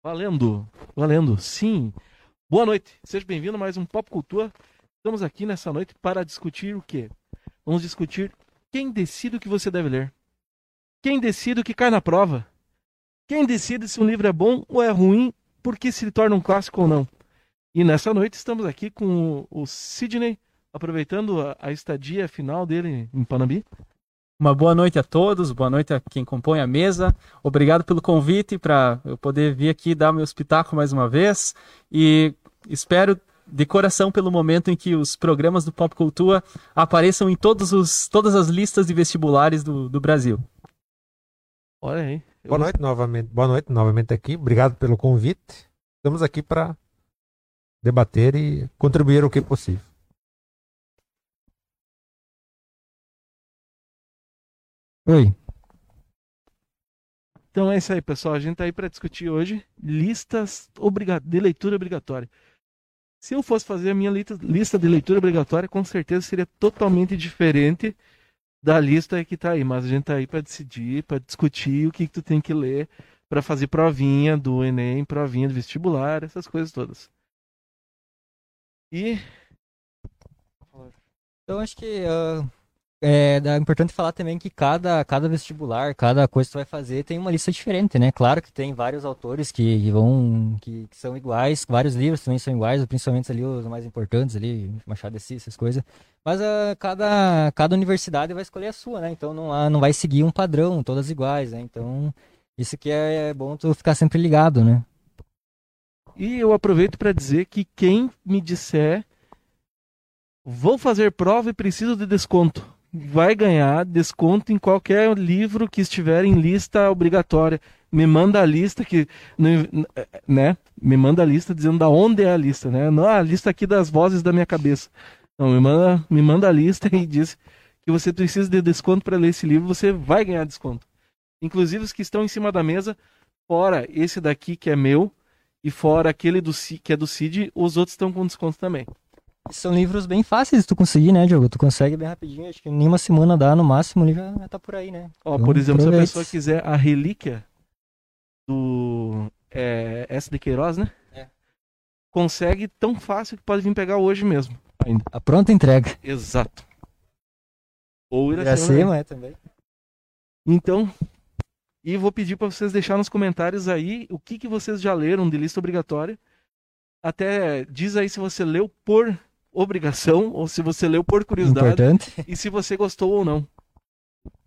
Valendo, valendo, sim. Boa noite, seja bem-vindo a mais um Pop Cultura. Estamos aqui nessa noite para discutir o quê? Vamos discutir quem decide o que você deve ler. Quem decide o que cai na prova. Quem decide se um livro é bom ou é ruim, porque se ele torna um clássico ou não. E nessa noite estamos aqui com o Sidney, aproveitando a, a estadia final dele em Panambi. Uma boa noite a todos, boa noite a quem compõe a mesa. Obrigado pelo convite para eu poder vir aqui dar meu espetáculo mais uma vez. E espero de coração pelo momento em que os programas do Pop Cultura apareçam em todos os, todas as listas de vestibulares do, do Brasil. Olha aí. Eu... Boa noite novamente. Boa noite novamente aqui. Obrigado pelo convite. Estamos aqui para debater e contribuir o que possível. Oi. Então é isso aí, pessoal. A gente tá aí para discutir hoje listas de leitura obrigatória. Se eu fosse fazer a minha lista de leitura obrigatória, com certeza seria totalmente diferente da lista que tá aí. Mas a gente tá aí para decidir, para discutir o que, que tu tem que ler para fazer provinha do Enem, provinha do vestibular, essas coisas todas. E. Eu acho que uh, é, é importante falar também que cada, cada vestibular, cada coisa que tu vai fazer tem uma lista diferente, né? Claro que tem vários autores que, que vão que, que, são iguais, vários livros também são iguais, principalmente ali os mais importantes ali, Machado de Assis, essas coisas. Mas uh, cada, cada universidade vai escolher a sua, né? Então não, não vai seguir um padrão, todas iguais, né? Então isso que é, é bom tu ficar sempre ligado, né? E eu aproveito para dizer que quem me disser vou fazer prova e preciso de desconto vai ganhar desconto em qualquer livro que estiver em lista obrigatória. Me manda a lista que, né? Me manda a lista dizendo da onde é a lista, né? Não a lista aqui das vozes da minha cabeça. Não, me manda, me manda a lista e diz que você precisa de desconto para ler esse livro, você vai ganhar desconto. Inclusive os que estão em cima da mesa, fora esse daqui que é meu e fora aquele do que é do Cid, os outros estão com desconto também. São livros bem fáceis de tu conseguir, né, Diogo? Tu consegue bem rapidinho, acho que nem uma semana dá no máximo, ele já, já tá por aí, né? Ó, então, por exemplo, aproveite. se a pessoa quiser a relíquia do é, S. de Queiroz, né? É. Consegue tão fácil que pode vir pegar hoje mesmo. Ainda. A pronta entrega. Exato. Ou Iracema, é também. Então, e vou pedir para vocês deixar nos comentários aí o que, que vocês já leram de lista obrigatória. Até diz aí se você leu por obrigação ou se você leu por curiosidade Importante. e se você gostou ou não.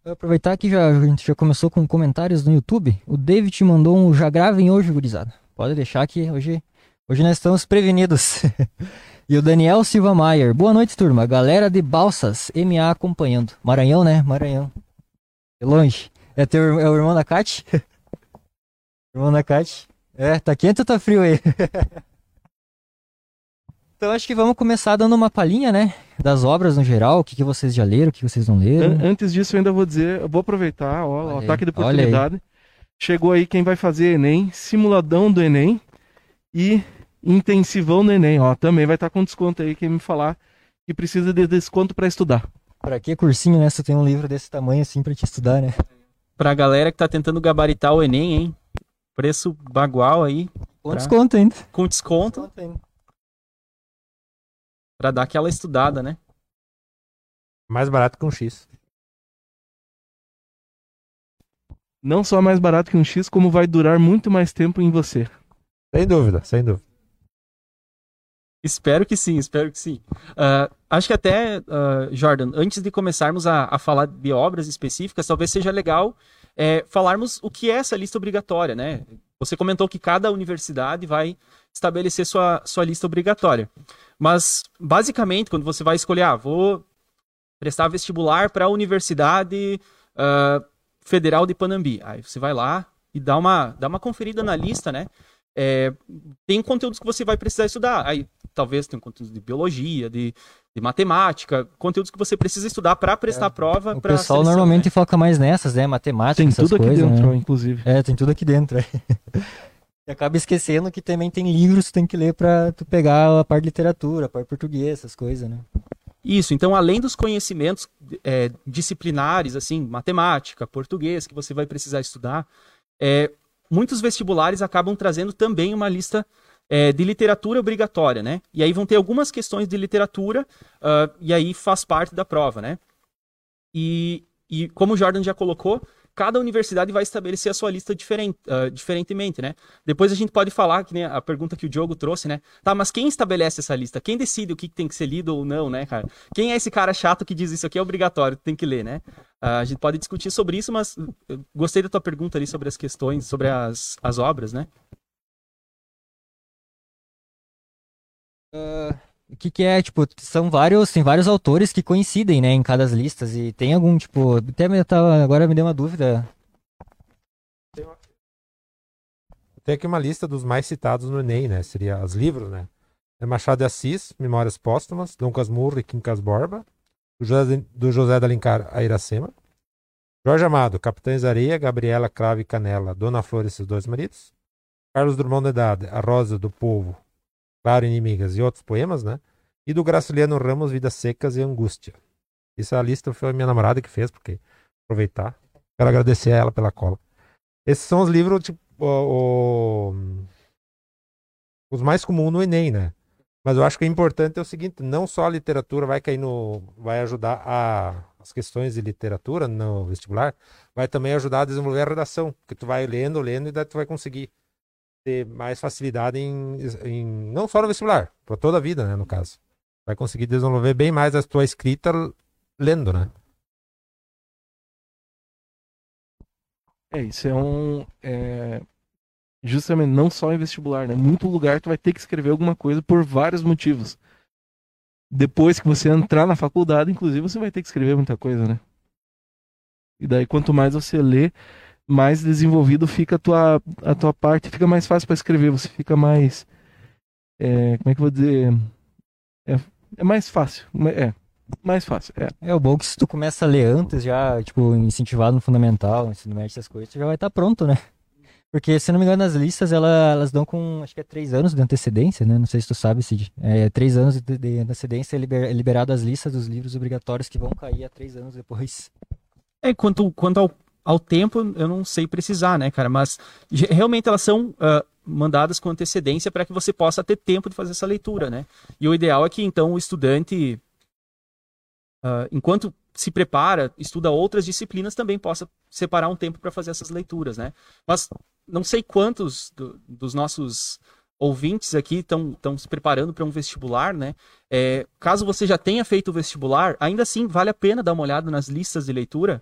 Vou aproveitar que já, a gente já começou com comentários no YouTube. O David te mandou um já gravem hoje, gurizada. Pode deixar que hoje, hoje nós estamos prevenidos. e o Daniel Silva Maier. Boa noite, turma. Galera de Balsas, MA acompanhando. Maranhão, né? Maranhão. É longe. É, teu, é o irmão da Kat? irmão da Kat? É, tá quente ou tá frio aí? Então acho que vamos começar dando uma palhinha, né? Das obras no geral, o que, que vocês já leram, o que vocês não leram. Antes disso, eu ainda vou dizer, eu vou aproveitar, ó, o ataque de oportunidade. Chegou aí quem vai fazer Enem, simuladão do Enem e intensivão do Enem, ó. Também vai estar tá com desconto aí, quem me falar que precisa de desconto para estudar. Pra que cursinho, né? Se tem um livro desse tamanho assim pra te estudar, né? Pra galera que tá tentando gabaritar o Enem, hein? Preço bagual aí. Com pra... desconto ainda. Com desconto. Com desconto ainda para dar aquela estudada, né? Mais barato que um X. Não só mais barato que um X, como vai durar muito mais tempo em você. Sem dúvida, sem dúvida. Espero que sim, espero que sim. Uh, acho que até, uh, Jordan, antes de começarmos a, a, falar de obras específicas, talvez seja legal é, falarmos o que é essa lista obrigatória, né? Você comentou que cada universidade vai estabelecer sua, sua lista obrigatória. Mas, basicamente, quando você vai escolher, ah, vou prestar vestibular para a Universidade uh, Federal de Panambi. Aí você vai lá e dá uma, dá uma conferida na lista, né? É, tem conteúdos que você vai precisar estudar. Aí talvez tenha conteúdos de biologia, de, de matemática, conteúdos que você precisa estudar para prestar é, a prova. O pessoal normalmente né? foca mais nessas, né? Matemática, tem tudo aqui dentro, né? inclusive. É, tem tudo aqui dentro. É. Acaba esquecendo que também tem livros que tem que ler para tu pegar a parte de literatura, a parte português, essas coisas, né? Isso, então além dos conhecimentos é, disciplinares, assim, matemática, português, que você vai precisar estudar, é, muitos vestibulares acabam trazendo também uma lista é, de literatura obrigatória, né? E aí vão ter algumas questões de literatura, uh, e aí faz parte da prova, né? E, e como o Jordan já colocou, cada universidade vai estabelecer a sua lista diferente, uh, diferentemente, né? Depois a gente pode falar, que nem a pergunta que o Diogo trouxe, né? Tá, mas quem estabelece essa lista? Quem decide o que tem que ser lido ou não, né, cara? Quem é esse cara chato que diz isso aqui é obrigatório, tem que ler, né? Uh, a gente pode discutir sobre isso, mas gostei da tua pergunta ali sobre as questões, sobre as, as obras, né? Uh, o que que é, tipo, são vários, tem vários autores que coincidem, né, em cada listas e tem algum, tipo, até me tava, agora me deu uma dúvida. Tem aqui uma lista dos mais citados no Enem, né, seria os livros, né. É Machado de Assis, Memórias Póstumas, Dom Casmurro e Quincas Borba, do José, do José da Alencar, a Iracema, Jorge Amado, Capitães Areia, Gabriela Crave e Canela, Dona Flor e seus dois maridos, Carlos Drummond de Idade, A Rosa do Povo, Claro, Inimigas e outros poemas, né? E do Graciliano Ramos, Vidas Secas e Angústia. Essa lista foi a minha namorada que fez, porque aproveitar. Quero agradecer a ela pela cola. Esses são os livros, tipo, o, o, os mais comuns no Enem, né? Mas eu acho que é importante é o seguinte, não só a literatura vai cair no. vai ajudar a, as questões de literatura no vestibular, vai também ajudar a desenvolver a redação. Porque tu vai lendo, lendo, e daí tu vai conseguir ter mais facilidade em, em não só no vestibular, para toda a vida, né, no caso. Vai conseguir desenvolver bem mais a tua escrita lendo, né? É, isso é um. É, justamente, não só em vestibular, né? Muito lugar tu vai ter que escrever alguma coisa por vários motivos. Depois que você entrar na faculdade, inclusive, você vai ter que escrever muita coisa, né? E daí, quanto mais você lê, mais desenvolvido fica a tua, a tua parte, fica mais fácil para escrever, você fica mais. É, como é que eu vou dizer? É, é mais fácil. É, mais fácil. É. é o bom que se tu começa a ler antes, já, tipo, incentivado no fundamental, ensino médio, essas coisas, tu já vai estar tá pronto, né? Porque, se não me engano, as listas ela, elas dão com, acho que é três anos de antecedência, né? Não sei se tu sabe, Cid. É, três anos de, de antecedência é, liber, é liberado as listas dos livros obrigatórios que vão cair a três anos depois. É, quanto, quanto ao ao tempo, eu não sei precisar, né, cara? Mas realmente elas são uh, mandadas com antecedência para que você possa ter tempo de fazer essa leitura, né? E o ideal é que, então, o estudante, uh, enquanto se prepara, estuda outras disciplinas, também possa separar um tempo para fazer essas leituras, né? Mas não sei quantos do, dos nossos ouvintes aqui estão se preparando para um vestibular, né? É, caso você já tenha feito o vestibular, ainda assim vale a pena dar uma olhada nas listas de leitura,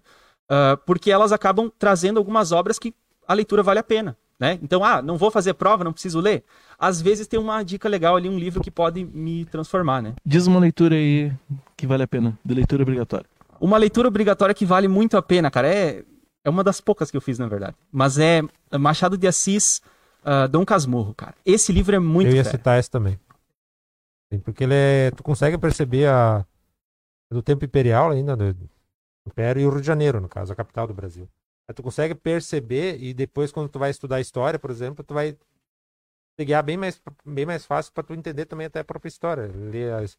uh, porque elas acabam trazendo algumas obras que a leitura vale a pena. Né? Então, ah, não vou fazer prova, não preciso ler. Às vezes tem uma dica legal ali, um livro que pode me transformar, né? Diz uma leitura aí que vale a pena, de leitura obrigatória. Uma leitura obrigatória que vale muito a pena, cara, é, é uma das poucas que eu fiz, na verdade. Mas é Machado de Assis, uh, Dom Casmurro, cara. Esse livro é muito Eu ia citar esse também. Porque ele é... Tu consegue perceber a... Do tempo imperial ainda, do Império e o Rio de Janeiro, no caso, a capital do Brasil. Aí tu consegue perceber e depois quando tu vai estudar história, por exemplo, tu vai pegar bem mais bem mais fácil para tu entender também até a própria história, ler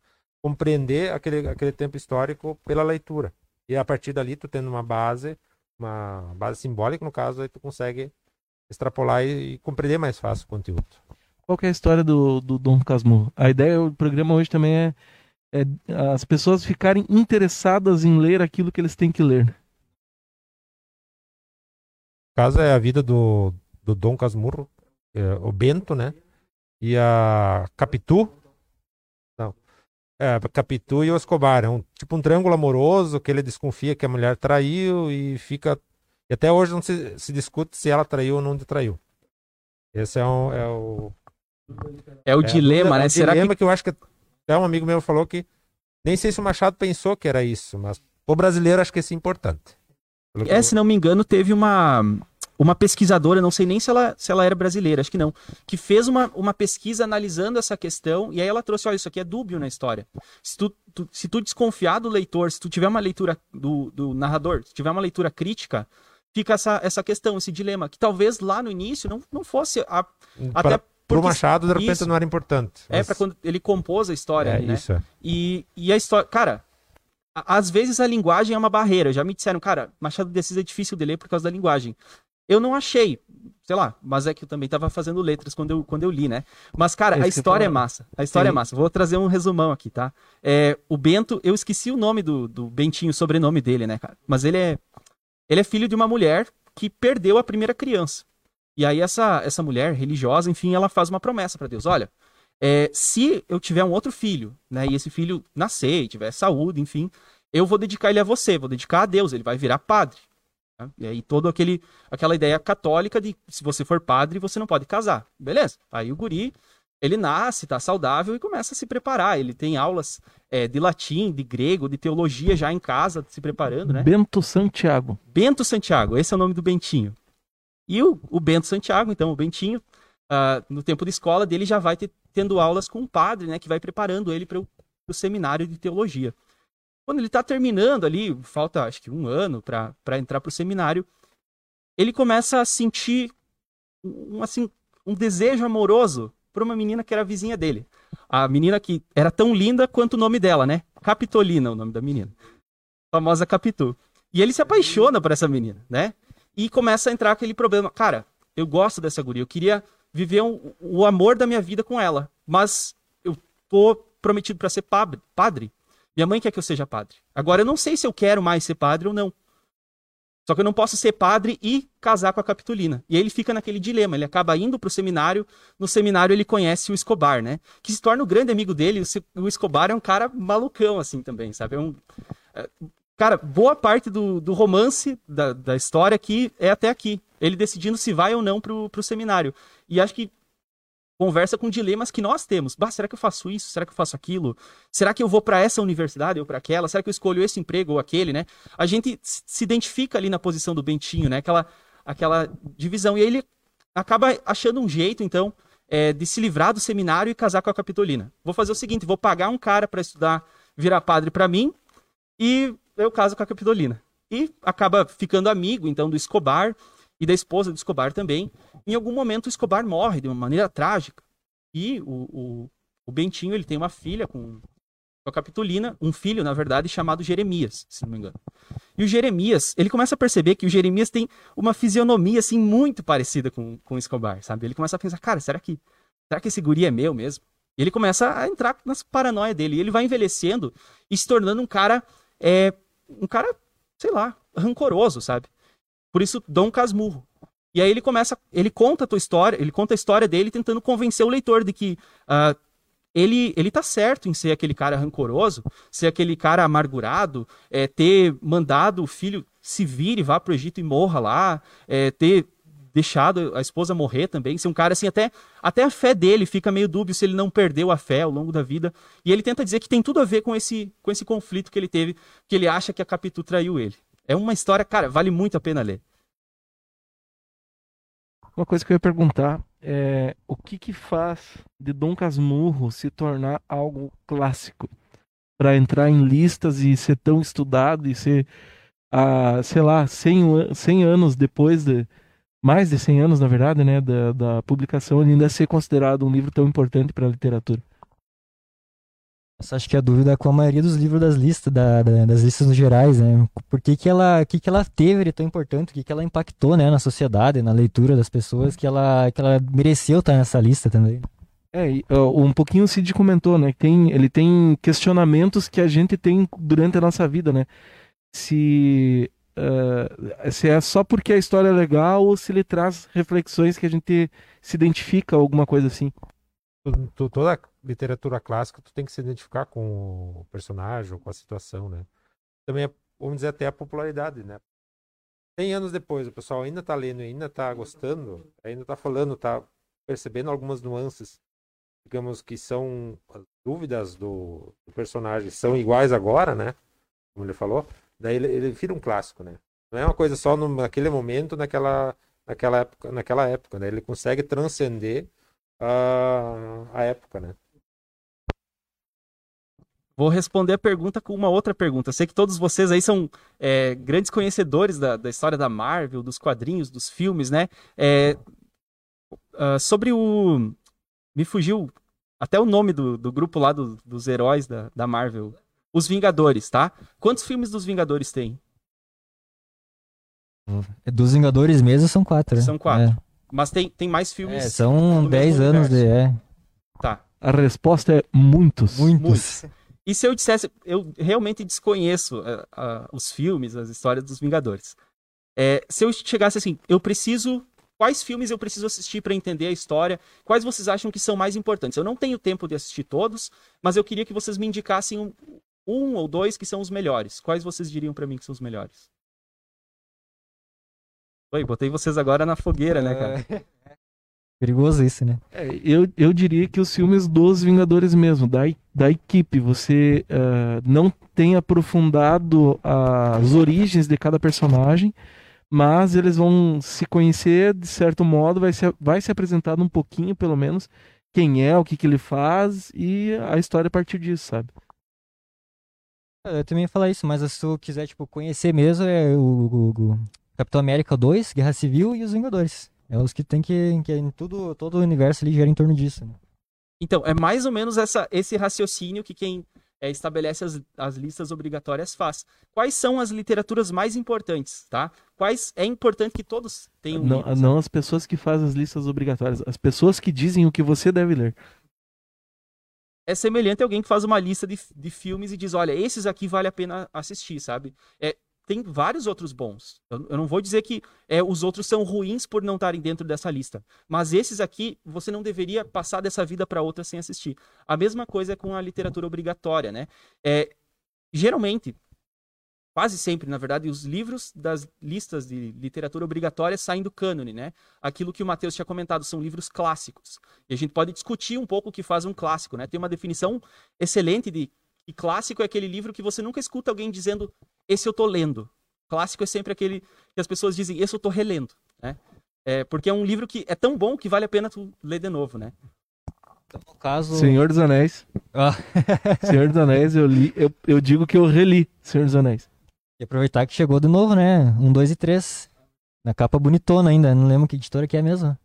compreender aquele aquele tempo histórico pela leitura. E a partir dali tu tendo uma base, uma base simbólica no caso, aí tu consegue extrapolar e, e compreender mais fácil o conteúdo. Qual é a história do, do Dom Casmurro? A ideia do programa hoje também é é, as pessoas ficarem interessadas em ler aquilo que eles têm que ler. O caso é a vida do, do Dom Casmurro, é, o Bento, né? E a Capitu. Não. É, Capitu e o Escobar. É um, tipo um triângulo amoroso que ele desconfia que a mulher traiu e fica. E até hoje não se, se discute se ela traiu ou não traiu. Esse é, um, é o. É o é, dilema, né? É o Será dilema que... que eu acho que até um amigo meu falou que nem sei se o Machado pensou que era isso, mas o brasileiro acho que isso é importante. É, se não me engano, teve uma, uma pesquisadora, não sei nem se ela, se ela era brasileira, acho que não, que fez uma, uma pesquisa analisando essa questão e aí ela trouxe, olha, isso aqui é dúbio na história. Se tu, tu, se tu desconfiar do leitor, se tu tiver uma leitura do, do narrador, se tiver uma leitura crítica, fica essa, essa questão, esse dilema, que talvez lá no início não, não fosse a, pra, até Pro Machado, de repente, isso, não era importante. É, mas... É, para quando ele compôs a história, é, né? Isso. É. E, e a história. Cara, às vezes a linguagem é uma barreira. Já me disseram, cara, Machado de Assis é difícil de ler por causa da linguagem. Eu não achei. sei lá, mas é que eu também tava fazendo letras quando eu, quando eu li, né? Mas, cara, É a que eu história é massa. A história é Sim. massa. Vou trazer um resumão aqui, tá? É, o Bento, eu esqueci o nome do, do Bentinho, o sobrenome dele, né, cara? Mas ele é. Ele é filho de uma mulher que perdeu a primeira criança. E aí, essa, essa mulher religiosa, enfim, ela faz uma promessa pra Deus: olha, é, se eu tiver um outro filho, né, e esse filho nascer e tiver saúde, enfim, eu vou dedicar ele a você, vou dedicar a Deus, ele vai virar padre. né? E aí toda aquele, aquela ideia católica de se você for padre, você não pode casar. Beleza. Aí o guri, ele nasce, tá saudável e começa a se preparar. Ele tem aulas é, de latim, de grego, de teologia já em casa, se preparando, né? Bento Santiago. Bento Santiago, esse é o nome do Bentinho. E o, o Bento Santiago, então, o Bentinho, ah, no tempo de escola dele já vai ter, tendo aulas com um padre, né, que vai preparando ele para o seminário de teologia. Quando ele está terminando ali, falta acho que um ano para entrar para o seminário, ele começa a sentir um, assim, um desejo amoroso por uma menina que era vizinha dele. A menina que era tão linda quanto o nome dela, né? Capitolina, o nome da menina. Famosa Capitu. E ele se apaixona por essa menina, né? E começa a entrar aquele problema. Cara, eu gosto dessa guria, eu queria viver um- o amor da minha vida com ela, mas eu tô prometido para ser padre. Minha mãe quer que eu seja padre. Agora eu não sei se eu quero mais ser padre ou não. Só que eu não posso ser padre e casar com a Capitolina. E aí ele fica naquele dilema. Ele acaba indo pro seminário. No seminário ele conhece o Escobar, né? Que se torna o grande amigo dele. O O Escobar é um cara malucão, assim, também, sabe? É um... Cara, boa parte do, do romance da, da história aqui é até aqui. Ele decidindo se vai ou não pro, pro seminário. E acho que conversa com dilemas que nós temos. Bah, será que eu faço isso? Será que eu faço aquilo? Será que eu vou para essa universidade ou para aquela? Será que eu escolho esse emprego ou aquele, né? A gente se identifica ali na posição do Bentinho, né? Aquela, aquela divisão. E aí ele acaba achando um jeito, então, é, de se livrar do seminário e casar com a Capitolina. Vou fazer o seguinte, vou pagar um cara para estudar, virar padre para mim e eu caso com a Capitolina. E acaba ficando amigo, então, do Escobar e da esposa do Escobar também. Em algum momento, o Escobar morre de uma maneira trágica. E o, o, o Bentinho, ele tem uma filha com, com a Capitolina, um filho, na verdade, chamado Jeremias, se não me engano. E o Jeremias, ele começa a perceber que o Jeremias tem uma fisionomia, assim, muito parecida com, com o Escobar, sabe? Ele começa a pensar, cara, será que, será que esse guri é meu mesmo? E ele começa a entrar nas paranoias dele. E ele vai envelhecendo e se tornando um cara, é, um cara, sei lá, rancoroso, sabe? Por isso, Dom Casmurro. E aí ele começa, ele conta a tua história, ele conta a história dele tentando convencer o leitor de que ah, ele, ele tá certo em ser aquele cara rancoroso, ser aquele cara amargurado, é, ter mandado o filho se vire, vá pro Egito e morra lá, é, ter deixado a esposa morrer também, ser um cara assim, até, até a fé dele fica meio dúbio se ele não perdeu a fé ao longo da vida. E ele tenta dizer que tem tudo a ver com esse, com esse conflito que ele teve, que ele acha que a Capitu traiu ele. É uma história, cara, vale muito a pena ler. Uma coisa que eu ia perguntar é o que que faz de Dom Casmurro se tornar algo clássico para entrar em listas e ser tão estudado e ser, ah, sei lá, 100, an- 100 anos depois de mais de 100 anos, na verdade, né, da, da publicação, ele ainda ser considerado um livro tão importante para a literatura. Essa acho que é a dúvida é com a maioria dos livros das listas, da- da- das listas no gerais, né? Por que, que ela, que, que ela teve de tão importante, o que, que ela impactou, né, na sociedade, na leitura das pessoas, que ela, que ela mereceu estar nessa lista também. É, um pouquinho o Cid comentou, né? Tem, ele tem questionamentos que a gente tem durante a nossa vida, né? Se, ah, se é só porque a história é legal ou se ele traz reflexões que a gente se identifica, alguma coisa assim. Toda literatura clássica, tu tem que se identificar com o personagem ou com a situação, né? Também, é, vamos dizer, até a popularidade, né? 100 anos depois, o pessoal ainda tá lendo, ainda tá gostando, ainda tá falando, tá percebendo algumas nuances, digamos, que são as dúvidas do, do personagem, são iguais agora, né? Como ele falou, daí ele, ele vira um clássico, né? Não é uma coisa só no, naquele momento, naquela, naquela época, naquela época, né? Ele consegue transcender a, a época, né? Vou responder a pergunta com uma outra pergunta. Sei que todos vocês aí são é, grandes conhecedores da, da história da Marvel, dos quadrinhos, dos filmes, né? É, ah, sobre o. Me fugiu até o nome do, do grupo lá do- dos heróis da, da Marvel. Os Vingadores, tá? Quantos filmes dos Vingadores tem? Dos Vingadores mesmo são quatro, né? São quatro. É. Mas tem, tem mais É, filmes. são do 10 mesmo anos de. universo. É, Tá. A resposta é muitos. muitos. E se eu dissesse, eu realmente desconheço eh, ah, os filmes, as histórias dos Vingadores. É, se eu chegasse assim, eu preciso. Quais filmes eu preciso assistir para entender a história? Quais vocês acham que são mais importantes? Eu não tenho tempo de assistir todos, mas eu queria que vocês me indicassem um, um ou dois que são os melhores. Quais vocês diriam para mim que são os melhores? Oi, botei vocês agora na fogueira, né, cara? É. Perigoso isso, né? É, eu, eu diria que os filmes dos Vingadores mesmo, da, da equipe, você ah, não tem aprofundado as origens de cada personagem, mas eles vão se conhecer de certo modo, vai ser, vai ser apresentado um pouquinho, pelo menos, quem é, o que, que ele faz e a história a partir disso, sabe? Eu também ia falar isso, mas se tu quiser, tipo, conhecer mesmo, é o, o- o Capitão América 2, Guerra Civil e os Vingadores. É os que tem que. que em tudo, todo o universo ali gira em torno disso. Né? Então, é mais ou menos essa, esse raciocínio que quem é, estabelece as, as listas obrigatórias faz. Quais são as literaturas mais importantes, tá? Quais é importante que todos tenham Não, lido, não as pessoas que fazem as listas obrigatórias, as pessoas que dizem o que você deve ler. É semelhante a alguém que faz uma lista de, de filmes e diz, olha, esses aqui vale a pena assistir, sabe? É, tem vários outros bons. Eu, eu não vou dizer que é, os outros são ruins por não estarem dentro dessa lista, mas esses aqui você não deveria passar dessa vida para outra sem assistir. A mesma coisa é com a literatura obrigatória, né? É, geralmente, quase sempre, na verdade, os livros das listas de literatura obrigatória saem do cânone, né? Aquilo que o Matheus tinha comentado, são livros clássicos. E a gente pode discutir um pouco o que faz um clássico, né? Tem uma definição excelente de que clássico é aquele livro que você nunca escuta alguém dizendo esse eu tô lendo. Clássico é sempre aquele que as pessoas dizem esse eu tô relendo, né? É, porque é um livro que é tão bom que vale a pena tu ler de novo, né? Então, no caso. Senhor dos Anéis. Ah, Senhor dos Anéis, eu li, eu, eu digo que eu reli Senhor dos Anéis. E aproveitar que chegou de novo, né? Um, dois e três. Na capa bonitona ainda, não lembro que editora que é mesmo.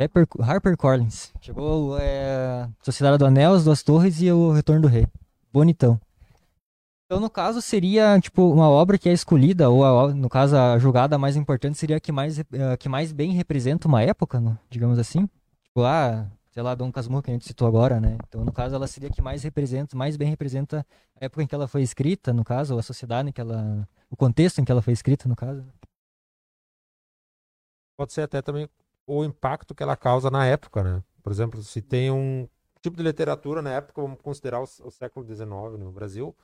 Harper, Harper Collins. Chegou é, Sociedade do Anel, As Duas Torres e o Retorno do Rei. Bonitão. Então, no caso, seria, tipo, uma obra que é escolhida, ou, a no caso, a julgada mais importante seria a que mais, eh, que mais bem representa uma época, né? digamos assim. Tipo, ah, sei lá, Dom Casmurro, que a gente citou agora, né? Então, no caso, ela seria a que mais representa, mais bem representa a época em que ela foi escrita, no caso, ou a sociedade em que ela... o contexto em que ela foi escrita, no caso. Pode ser até também o impacto que ela causa na época, né? Por exemplo, se tem um tipo de literatura na época, vamos considerar o, o século XIX no Brasil,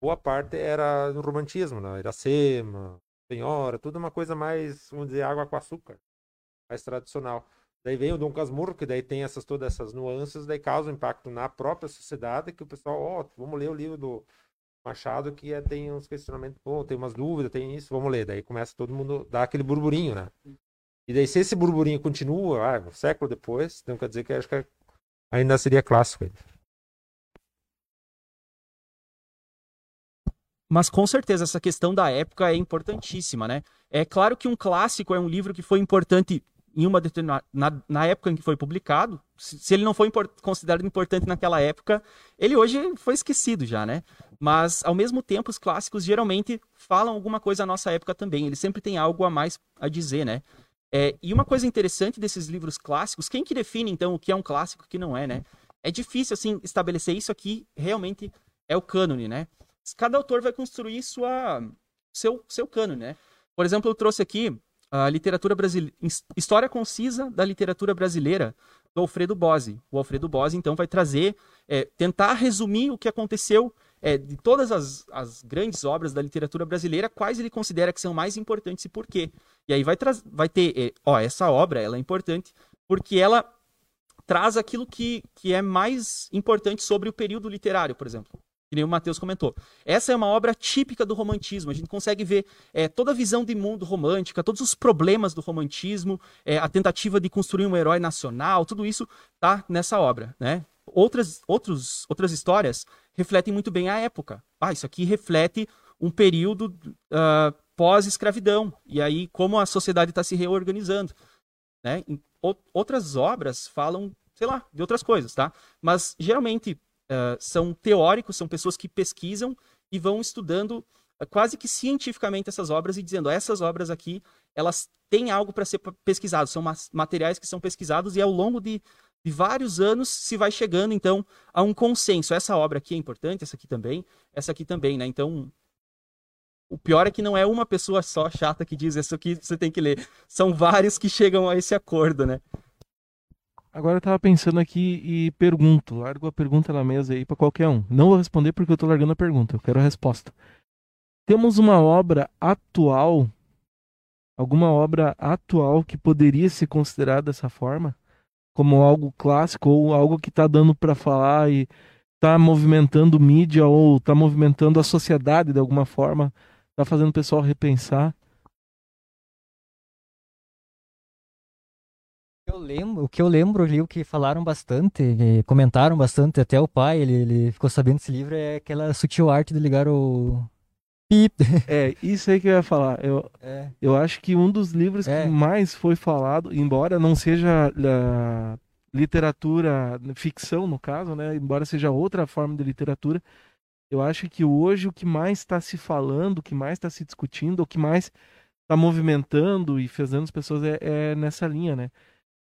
boa parte era no romantismo, né? Iracema, Senhora, tudo uma coisa mais, vamos dizer, água com açúcar, mais tradicional. Daí vem o Dom Casmurro, que daí tem essas todas essas nuances, daí causa um impacto na própria sociedade, que o pessoal, ó, vamos ler o livro do Machado, que é, tem uns questionamentos, pô, tem umas dúvidas, tem isso, vamos ler. Daí começa todo mundo a dar aquele burburinho, né? E daí, se esse burburinho continua, ah, um século depois, então quer dizer que acho que ainda seria clássico. Mas com certeza essa questão da época é importantíssima, né? É claro que um clássico é um livro que foi importante em uma determinada na, na época em que foi publicado. Se, se ele não foi impor- considerado importante naquela época, ele hoje foi esquecido já, né? Mas ao mesmo tempo os clássicos geralmente falam alguma coisa à nossa época também. Eles sempre têm algo a mais a dizer, né? É, e uma coisa interessante desses livros clássicos, quem que define então o que é um clássico e o que não é, né? É difícil assim estabelecer isso aqui realmente é o cânone, né? Cada autor vai construir sua seu seu cânone, né? Por exemplo, eu trouxe aqui a literatura brasileira, história concisa da literatura brasileira do Alfredo Bose. O Alfredo Bose então vai trazer, é, tentar resumir o que aconteceu é, de todas as, as grandes obras da literatura brasileira, quais ele considera que são mais importantes e por quê. E aí vai, vai ter, é, ó, essa obra ela é importante porque ela traz aquilo que, que é mais importante sobre o período literário, por exemplo. Que nem o Matheus comentou. Essa é uma obra típica do romantismo. A gente consegue ver é, toda a visão de mundo romântica, todos os problemas do romantismo, é, a tentativa de construir um herói nacional, tudo isso tá nessa obra, né? Outras, outros, outras histórias refletem muito bem a época. Ah, isso aqui reflete um período ah, pós-escravidão. E aí, como a sociedade está se reorganizando. Né? Outras obras falam, sei lá, de outras coisas, tá? Mas geralmente ah, são teóricos, são pessoas que pesquisam e vão estudando eh, quase que cientificamente essas obras e dizendo, essas obras aqui, elas têm algo para ser pesquisado, são materiais que são pesquisados e ao longo de, de vários anos se vai chegando, então, a um consenso. Essa obra aqui é importante, essa aqui também, essa aqui também, né? Então, o pior é que não é uma pessoa só chata que diz isso aqui você tem que ler. São vários que chegam a esse acordo, né? Agora eu tava pensando aqui e pergunto, largo a pergunta na mesa aí pra qualquer um. Não vou responder porque eu tô largando a pergunta, eu quero a resposta. Temos uma obra atual, alguma obra atual que poderia ser considerada dessa forma? Como algo clássico ou algo que tá dando pra falar e tá movimentando mídia ou tá movimentando a sociedade de alguma forma, tá fazendo o pessoal repensar? Lembro, o que eu lembro ali, o que falaram bastante, comentaram bastante, até o pai, ele, ele ficou sabendo desse livro, é aquela sutil arte de ligar o pip. É, isso aí que eu ia falar. Eu, É, Eu acho que um dos livros É. que mais foi falado, embora não seja literatura, ficção no caso, né? Embora seja outra forma de literatura, eu acho que hoje o que mais está se falando, o que mais está se discutindo, o que mais está movimentando e fazendo as pessoas é, é nessa linha, né?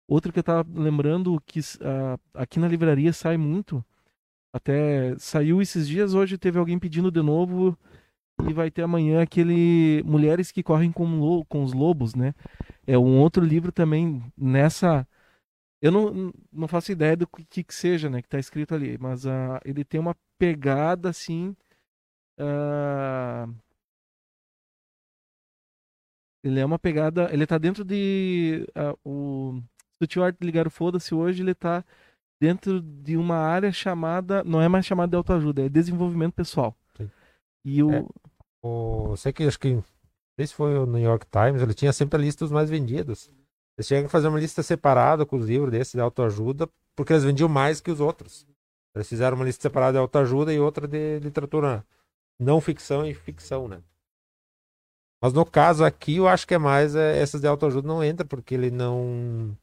Outro que eu tava lembrando que ah, aqui na livraria sai muito, até saiu esses dias, hoje teve alguém pedindo de novo e vai ter amanhã aquele Mulheres que Correm com, Lo- com os Lobos, né? É um outro livro também nessa. Eu não, não faço ideia do que, que seja, né? Que tá escrito ali, mas ah, ele tem uma pegada assim. ah, Ele é uma pegada. Ele tá dentro de. ah, o Sutil Arte de Ligar o Foda-se hoje, ele tá dentro de uma área chamada. Não é mais chamada de autoajuda, é desenvolvimento pessoal. Sim. E o. É. O, sei que acho que não sei se foi o New York Times, ele tinha sempre a lista dos mais vendidos. Eles tinham que fazer uma lista separada com os livros desses de autoajuda, porque eles vendiam mais que os outros. Eles fizeram uma lista separada de autoajuda e outra de literatura não ficção e ficção, né? Mas no caso aqui, eu acho que é mais é, essas de autoajuda não entra, porque ele não.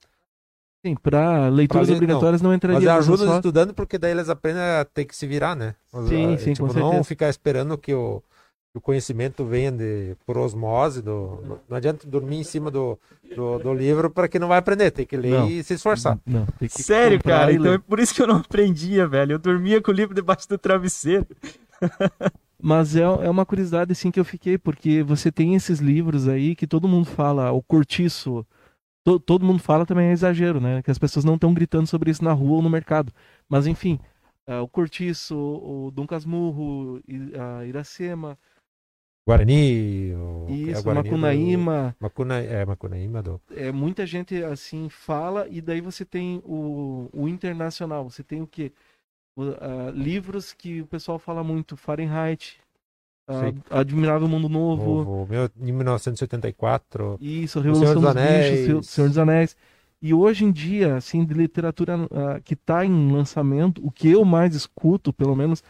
Sim, para leituras Pra obrigatórias não, entraria. Mas mas ajuda os só- estudando porque daí eles aprendem a ter que se virar, né? Mas, Sim, sim, tipo, com não certeza. ficar esperando que o, que o conhecimento venha de, por osmose. Do, não, não adianta dormir em cima do, do, do livro para que não vai aprender. Tem que ler Não. e se esforçar. Não, tem que Sério, cara? Então é por isso que eu não aprendia, velho. Eu dormia com o livro debaixo do travesseiro. Mas é, é uma curiosidade assim que eu fiquei, porque você tem esses livros aí que todo mundo fala, o cortiço. To- todo mundo fala também é exagero, né? Que as pessoas não estão gritando sobre isso na rua ou no mercado. Mas enfim, ah, o cortiço, o Dom Casmurro, a Iracema, Guarani. O, é isso, Guarani do- Macunaíma. Macuna, é, Macunaíma do. é, muita gente assim fala e daí você tem o, o internacional você tem o que livros que o pessoal fala muito Fahrenheit ah, Sim. Admirável Mundo Novo Novo, meu, em 1984. isso Revolução Senhor dos dos Bichos Anéis. Senhor- Senhor dos Anéis e hoje em dia assim de literatura ah, que está em lançamento o que eu mais escuto pelo menos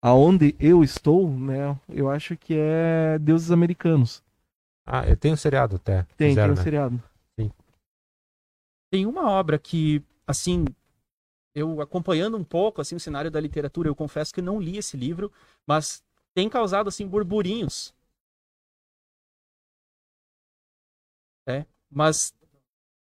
aonde eu estou né eu acho que é Deuses Americanos Ah, eu tenho um seriado até. tem, fizeram, tem um né? seriado Tem uma obra que, assim, eu acompanhando um pouco assim o cenário da literatura, eu confesso que não li esse livro, mas tem causado assim burburinhos. É, mas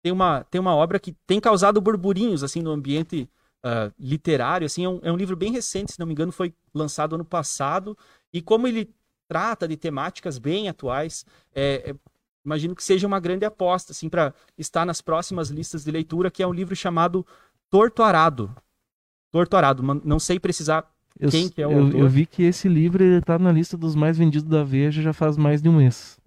tem uma tem uma obra que tem causado burburinhos assim no ambiente ah, literário, assim, é um, é um livro bem recente, se não me engano, foi lançado ano passado e como ele trata de temáticas bem atuais, é, é, imagino que seja uma grande aposta assim para estar nas próximas listas de leitura, que é um livro chamado Torto Arado. Torto Arado, não sei precisar Eu, Quem que é o eu, autor? eu vi que esse livro ele tá na lista dos mais vendidos da Veja já faz mais de um mês.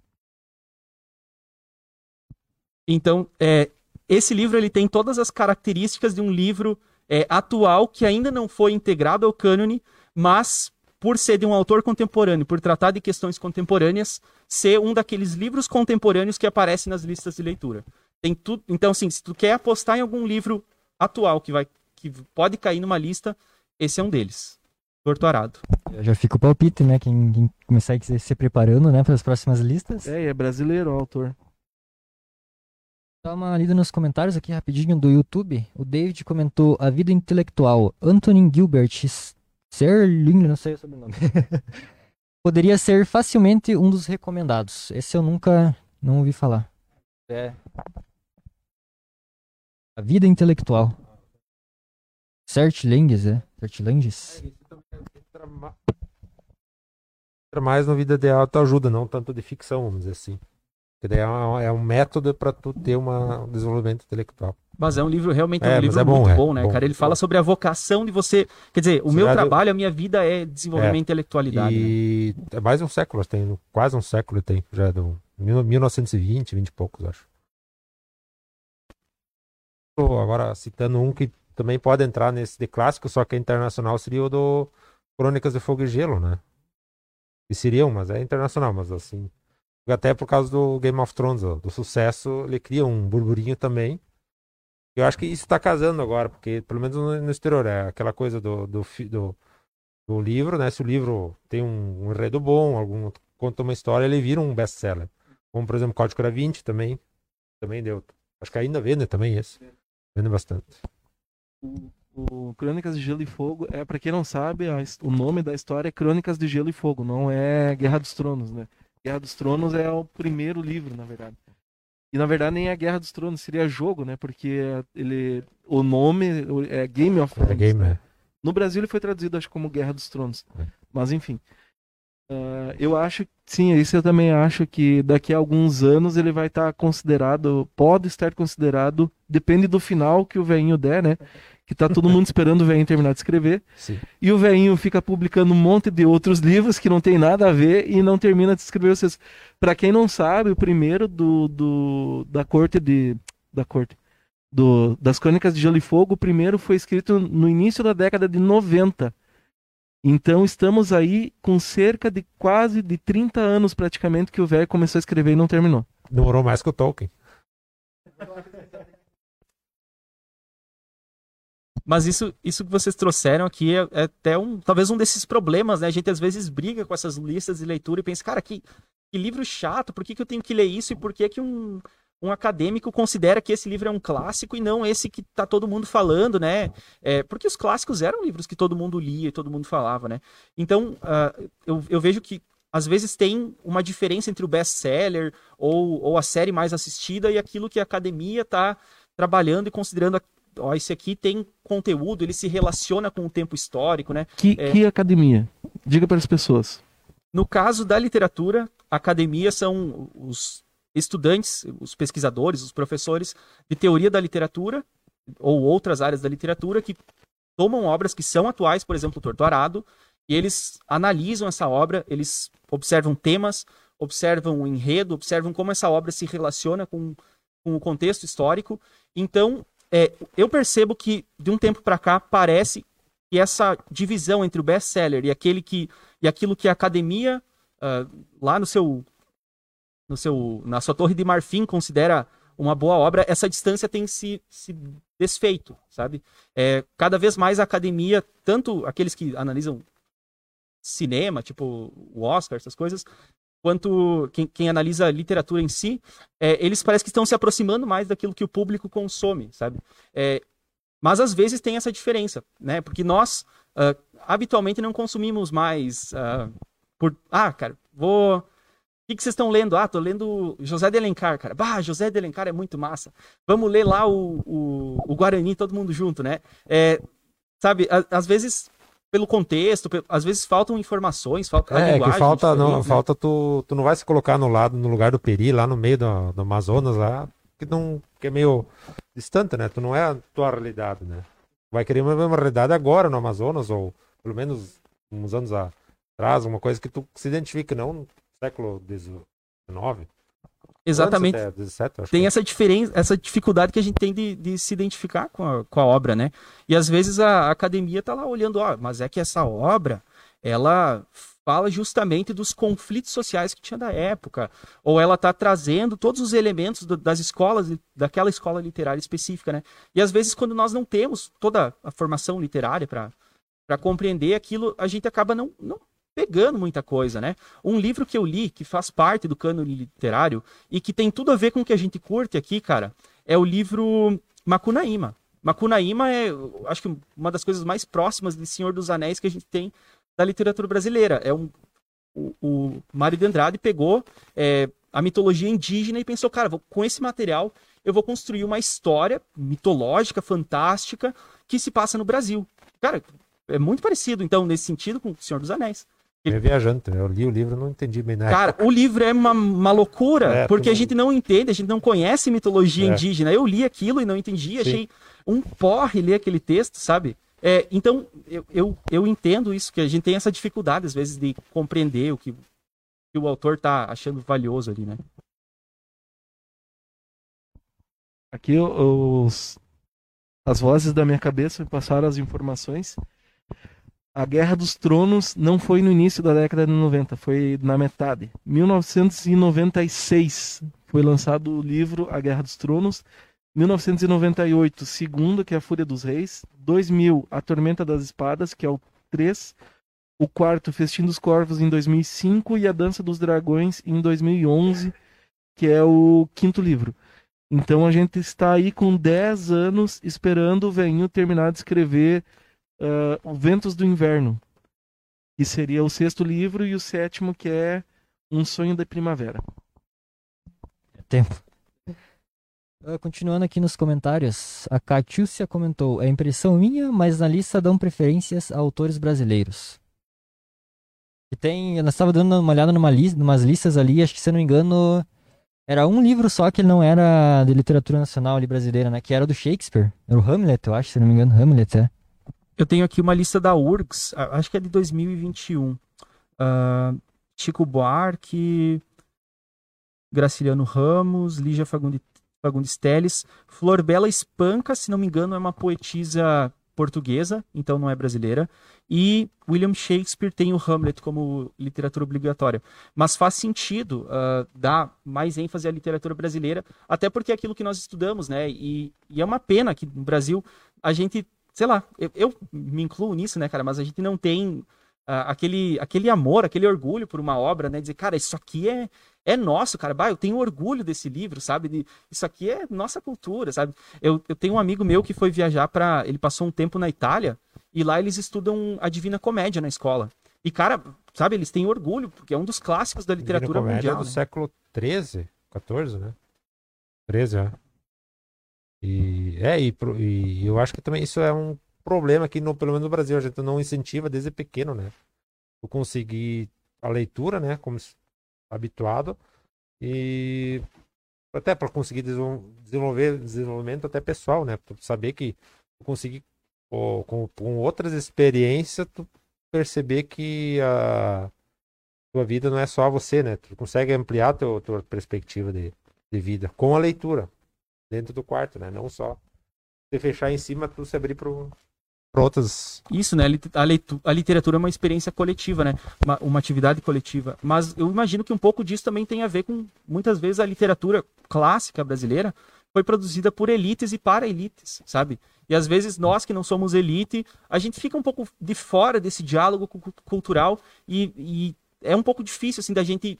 Então, é, esse livro ele tem todas as características de um livro é, atual que ainda não foi integrado ao cânone, mas por ser de um autor contemporâneo, por tratar de questões contemporâneas, ser um daqueles livros contemporâneos que aparece nas listas de leitura. Tem tudo. Então, assim, se tu quer apostar em algum livro atual que vai que pode cair numa lista, esse é um deles. Torto Arado. Já fica o palpite, né? Quem, quem começar a se preparando, né, para as próximas listas. É, e é brasileiro o autor. Dá uma lida nos comentários aqui rapidinho do YouTube. O David comentou A Vida Intelectual, Anthony Gilbert Serling, não sei o sobrenome. poderia ser facilmente um dos recomendados. Esse eu nunca não ouvi falar. É. A vida intelectual. Searchlands, é? Searchlands? Entra ma- entra mais no vida de autoajuda, não tanto de ficção, vamos dizer assim. Porque daí é um, é um método para tu ter uma, um desenvolvimento intelectual. Mas é um livro realmente É, um mas livro é bom, muito é. bom, né, Bom, cara? Ele fala bom. sobre a vocação de você. Quer dizer, o Você meu já deu- trabalho, a minha vida é desenvolver É. intelectualidade. né? E é mais um século, tem quase um século tem, já é do mil- 1920, 20 e poucos, acho. Agora, citando um que também pode entrar nesse de clássico, só que é internacional, seria o do Crônicas de Fogo e Gelo, né? Que seriam, mas é internacional, mas assim. Até por causa do Game of Thrones, ó, do sucesso, ele cria um burburinho também. Eu acho que isso está casando agora, porque pelo menos no, exterior, é aquela coisa do, do, do, do livro, né? Se o livro tem um, um enredo bom, algum conta uma história, ele vira um best-seller. Como, por exemplo, Código da Vinci também, também deu. Acho que ainda vende também esse. Vende bastante. O Crônicas de Gelo e Fogo é, pra quem não sabe, a o nome da história é Crônicas de Gelo e Fogo, não é Guerra dos Tronos, né? Guerra dos Tronos é o primeiro livro, na verdade. E na verdade nem é Guerra dos Tronos, seria jogo, né? Porque ele o nome é Game of Thrones. É game, né? No Brasil ele foi traduzido, acho, como Guerra dos Tronos. É. Mas enfim. Ah, eu acho, sim, isso eu também acho que daqui a alguns anos ele vai estar considerado, pode estar considerado, depende do final que o veinho der, né? Que tá todo mundo esperando o veinho terminar de escrever. Sim. E o veinho fica publicando um monte de outros livros que não tem nada a ver e não termina de escrever os seus. Pra quem não sabe, o primeiro do, do da corte de da corte do, das Crônicas de Gelo e Fogo, o primeiro foi escrito no início da década de 90. Então estamos aí com cerca de quase de 30 anos praticamente que o velho começou a escrever e não terminou. Demorou mais que o Tolkien. Mas isso, isso que vocês trouxeram aqui é, é até um, talvez um desses problemas, né? A gente às vezes briga com essas listas de leitura e pensa, cara, que, que livro chato, por que, que eu tenho que ler isso e por que, que um, um acadêmico considera que esse livro é um clássico e não esse que tá todo mundo falando, né? É, porque os clássicos eram livros que todo mundo lia e todo mundo falava, né? Então, ah, eu, eu vejo que às vezes tem uma diferença entre o best-seller ou, ou a série mais assistida e aquilo que a academia tá trabalhando e considerando ó, esse aqui tem conteúdo, ele se relaciona com o tempo histórico, né? Que, É. que academia? Diga para as pessoas. No caso da literatura, academia são os estudantes, os pesquisadores, os professores de teoria da literatura ou outras áreas da literatura que tomam obras que são atuais, por exemplo, o Torto Arado, e eles analisam essa obra, eles observam temas, observam o enredo, observam como essa obra se relaciona com, com o contexto histórico. Então, é, eu percebo que de um tempo para cá parece que essa divisão entre o best-seller e aquele que e aquilo que a academia ah, lá no seu no seu na sua torre de marfim considera uma boa obra, essa distância tem se, se desfeito, sabe? É, cada vez mais a academia, tanto aqueles que analisam cinema, tipo o Oscar, essas coisas, quanto quem, quem analisa a literatura em si, é, eles parecem que estão se aproximando mais daquilo que o público consome, sabe? É, mas às vezes tem essa diferença, né? Porque nós ah, habitualmente não consumimos mais ah, por ah, cara, vou o que, que vocês estão lendo? Ah, tô lendo José de Alencar, cara. Bah, José de Alencar é muito massa. Vamos ler lá o, o, o Guarani, todo mundo junto, né? É, sabe, a- às vezes, pelo contexto, pe- às vezes faltam informações, falta É, que falta, diferente, né? falta tu, tu não vai se colocar no lado, no lugar do Peri, lá no meio do, do Amazonas, lá, que, não, que é meio distante, né? Tu não é a tua realidade, né? Vai querer uma mesma realidade agora no Amazonas, ou pelo menos uns anos atrás, uma coisa que tu se identifique, não no século XIX. Exatamente. Antes até, 17, acho tem que. essa diferença, essa dificuldade que a gente tem de, de se identificar com a, com a obra, né? E às vezes a, a academia tá lá olhando, ó, mas é que essa obra, ela fala justamente dos conflitos sociais que tinha da época, ou ela tá trazendo todos os elementos do- das escolas, daquela escola literária específica, né? E às vezes quando nós não temos toda a formação literária para para compreender aquilo, a gente acaba não, não pegando muita coisa, né? Um livro que eu li, que faz parte do cânone literário e que tem tudo a ver com o que a gente curte aqui, cara, é o livro Macunaíma. Macunaíma é, acho que uma das coisas mais próximas de Senhor dos Anéis que a gente tem da literatura brasileira. É um o, o Mário de Andrade pegou é, a mitologia indígena e pensou, cara, vou, com esse material eu vou construir uma história mitológica, fantástica, que se passa no Brasil. Cara, é muito parecido, então, nesse sentido, com o Senhor dos Anéis. Eu viajando, eu li o livro não entendi bem nada. Cara, o livro é uma, uma loucura, É, porque tu a gente não entende, a gente não conhece mitologia É. indígena. Eu li aquilo e não entendi, Sim. achei um porre ler aquele texto, sabe? É, então, eu, eu, eu entendo isso, que a gente tem essa dificuldade, às vezes, de compreender o que, que o autor tá achando valioso ali, né? Aqui os, as vozes da minha cabeça me passaram as informações. A Guerra dos Tronos não foi no início da década de 90, foi na metade. 1996 foi lançado o livro A Guerra dos Tronos. 1998, segundo, que é a Fúria dos Reis. 2000, A Tormenta das Espadas, que é o 3. O quarto, Festim dos Corvos, em 2005. E A Dança dos Dragões, em 2011, que é o quinto livro. Então a gente está aí com 10 anos esperando o velhinho terminar de escrever O Ventos do Inverno, que seria o sexto livro, e o sétimo, que é Um Sonho da Primavera. Tempo. Ah, Continuando aqui nos comentários, a Catiúcia comentou: é impressão minha, mas na lista dão preferências a autores brasileiros. E tem, nós estava dando uma olhada numa lista, numas listas ali, acho que se eu não me engano, era um livro só que ele não era de literatura nacional ali brasileira, né? Que era do Shakespeare. Era o Hamlet, eu acho, se eu não me engano, Hamlet, é. Eu tenho aqui uma lista da URGS, acho que é de 2021. Ah, Chico Buarque, Graciliano Ramos, Lígia Fagundi- Fagundes Teles, Flor Bela Espanca, se não me engano, é uma poetisa portuguesa, então não é brasileira. E William Shakespeare tem o Hamlet como literatura obrigatória. Mas faz sentido ah, dar mais ênfase à literatura brasileira, até porque é aquilo que nós estudamos, né? E, e é uma pena que no Brasil a gente, sei lá, eu, eu me incluo nisso, né, cara? Mas a gente não tem ah, aquele, aquele amor, aquele orgulho por uma obra, né? Dizer, cara, isso aqui é, é nosso, cara. Bah, eu tenho orgulho desse livro, sabe? De, isso aqui é nossa cultura, sabe? Eu, eu tenho um amigo meu que foi viajar para, ele passou um tempo na Itália e lá eles estudam a Divina Comédia na escola. E cara, sabe? Eles têm orgulho porque é um dos clássicos da literatura Divina Comédia mundial. do né? século XIII, XIV, né? 13, é. E, é, e, e eu acho que também isso é um problema aqui, no, pelo menos no Brasil, a gente não incentiva desde pequeno, né? Tu conseguir a leitura, né? Como habituado, e até para conseguir desenvol- desenvolver desenvolvimento até pessoal, né? Tu saber que tu conseguir pô, com, com outras experiências, tu perceber que a tua vida não é só você, né? Tu consegue ampliar teu, tua perspectiva de, de vida com a leitura dentro do quarto, né? Não só você fechar em cima, tu se abrir para outras. Isso, né? A A, literatura é uma experiência coletiva, né? Uma, uma atividade coletiva. Mas eu imagino que um pouco disso também tem a ver com, muitas vezes, a literatura clássica brasileira foi produzida por elites e para elites, sabe? E às vezes nós que não somos elite, a gente fica um pouco de fora desse diálogo cu- cultural e, e é um pouco difícil, assim, da gente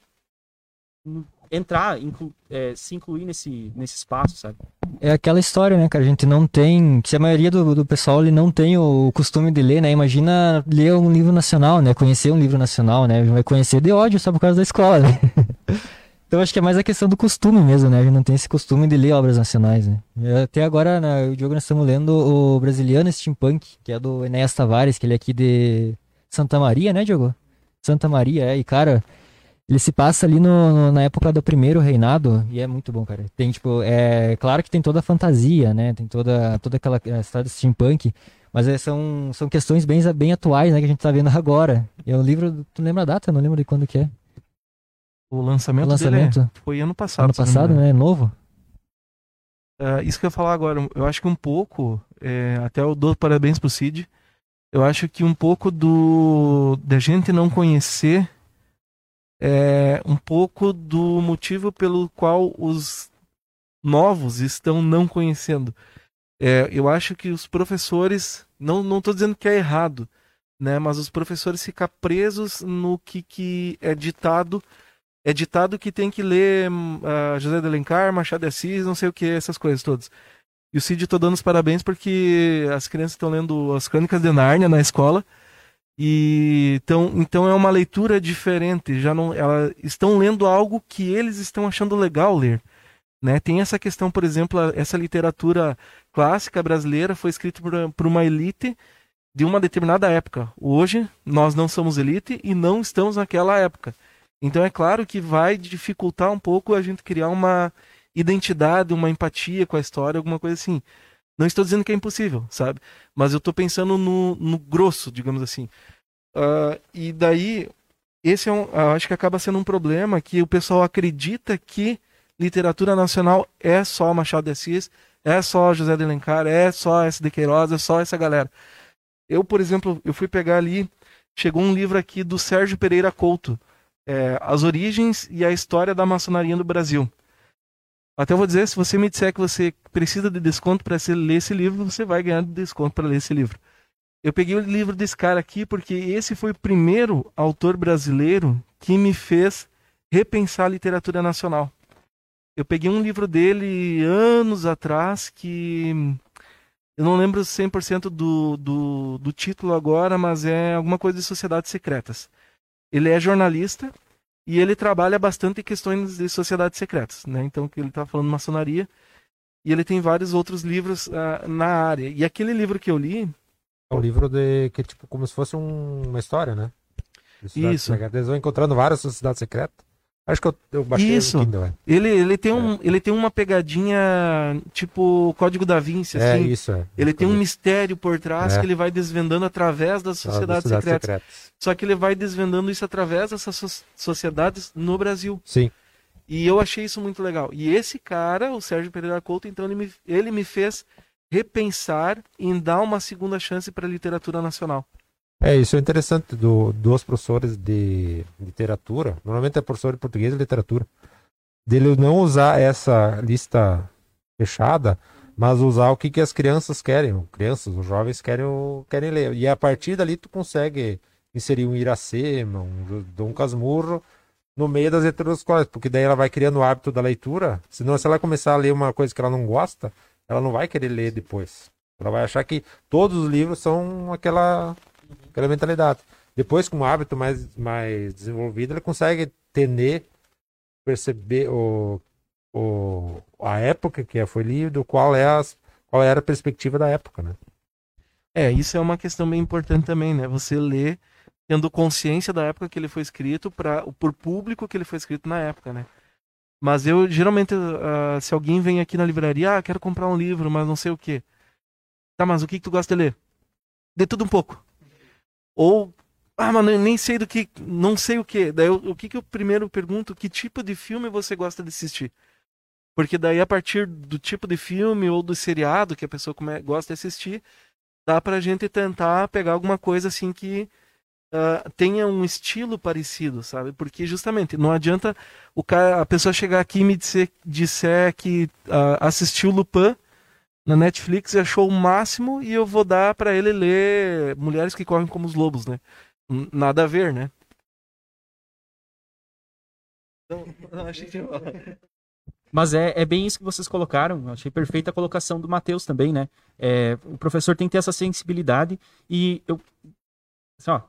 entrar, inclu- é, se incluir nesse, nesse espaço, sabe? É aquela história, né, cara? A gente não tem. Se a maioria do, do pessoal ele não tem o costume de ler, né? Imagina ler um livro nacional, né? Conhecer um livro nacional, né? Vai conhecer de ódio só por causa da escola, né? Então acho que é mais a questão do costume mesmo, né? A gente não tem esse costume de ler obras nacionais, né? Até agora, né, o Diogo, nós estamos lendo o Brasiliano Steampunk, que é do Enéas Tavares, que ele é aqui de Santa Maria, né, Diogo? Santa Maria, é. E, cara, ele se passa ali no, no- na época do primeiro reinado e é muito bom, cara. Tem, tipo, é claro que tem toda a fantasia, né? Tem toda, toda aquela eh, história do steampunk, mas é, são, são questões bem, bem atuais, né? Que a gente tá vendo agora. E é um livro, tu lembra a data? Eu não lembro de quando que é. O lançamento, O lançamento? dele foi ano passado. Ano passado, né? Novo. É, isso que eu ia falar agora, eu acho que um pouco, é, até eu dou parabéns pro Cid, eu acho que um pouco do da gente não conhecer é um pouco do motivo pelo qual os novos estão não conhecendo. É, eu acho que os professores, não estou dizendo que é errado, né, mas os professores ficam presos no que, que é ditado é ditado que tem que ler ah, José de Alencar, Machado de Assis, não sei o que, essas coisas todas. E o Cid tô dando os parabéns porque as crianças estão lendo as Crônicas de Nárnia na escola E então, então é uma leitura diferente. Já não, ela estão lendo algo que eles estão achando legal ler. Né? Tem essa questão, por exemplo, essa literatura clássica brasileira foi escrita por, por uma elite de uma determinada época. Hoje nós não somos elite e não estamos naquela época. Então é claro que vai dificultar um pouco a gente criar uma identidade, uma empatia com a história, alguma coisa assim. Não estou dizendo que é impossível, sabe? Mas eu estou pensando no, no grosso, digamos assim. Uh, e daí, esse é um, acho que acaba sendo um problema que o pessoal acredita que literatura nacional é só Machado de Assis, é só José de Alencar, é só S. de Queiroz, é só essa galera. Eu, por exemplo, eu fui pegar ali, chegou um livro aqui do Sérgio Pereira Couto, é, As Origens e a História da Maçonaria no Brasil. Até vou dizer, se você me disser que você precisa de desconto para ler esse livro, você vai ganhar desconto para ler esse livro. Eu peguei o livro desse cara aqui porque esse foi o primeiro autor brasileiro que me fez repensar a literatura nacional. Eu peguei um livro dele anos atrás que eu não lembro 100% do, do, do título agora, mas é alguma coisa de sociedades secretas. Ele é jornalista e ele trabalha bastante em questões de sociedades secretas, né? Então, ele está falando maçonaria. E ele tem vários outros livros uh, na área. E aquele livro que eu li. É um livro de que é tipo como se fosse um, uma história, né? Isso. Secretas. Eles vão encontrando várias sociedades secretas. Acho que eu, eu baixei Isso. Kindle, é. Ele, ele, tem um, é. ele tem uma pegadinha tipo Código da Vinci, é, assim. É, isso, é. Ele tem um mistério por trás é. que ele vai desvendando através das sociedades, sociedades secretas. secretas. Só que ele vai desvendando isso através dessas so sociedades no Brasil. Sim. E eu achei isso muito legal. E esse cara, o Sérgio Pereira Couto, então ele me, ele me fez repensar em dar uma segunda chance para a literatura nacional. É, isso é interessante do, dos professores de literatura, normalmente é professor de português e literatura, dele não usar essa lista fechada, mas usar o que, que as crianças querem, crianças, os jovens querem, querem ler. E a partir dali tu consegue inserir um Iracema, um Dom Casmurro no meio das leituras escolares, porque daí ela vai criando o hábito da leitura, senão se ela começar a ler uma coisa que ela não gosta, ela não vai querer ler depois. Ela vai achar que todos os livros são aquela aquela mentalidade. Depois, com um hábito mais, mais desenvolvido, ele consegue entender, perceber o, o, a época que foi lido, qual, é as, qual era a perspectiva da época, né? É, isso é uma questão bem importante também, né? Você lê tendo consciência da época que ele foi escrito, para por público que ele foi escrito na época, né? Mas eu, geralmente, uh, se alguém vem aqui na livraria, ah, quero comprar um livro, mas não sei o que. Tá, mas o que, que tu gosta de ler? De tudo um pouco. Ou, ah, mano, nem sei do que, não sei o que. Daí o que que eu primeiro pergunto, que tipo de filme você gosta de assistir? Porque daí a partir do tipo de filme ou do seriado que a pessoa come, gosta de assistir, dá pra gente tentar pegar alguma coisa assim que uh, tenha um estilo parecido, sabe? Porque justamente não adianta o cara, a pessoa chegar aqui e me dizer, disser que uh, assistiu Lupin na Netflix e achou o máximo e eu vou dar para ele ler Mulheres que Correm como os Lobos, né? Nada a ver, né? Não, achei que Mas é, é bem isso que vocês colocaram. Achei perfeita a colocação do Matheus também, né? É, o professor tem que ter essa sensibilidade e eu. Assim, ó,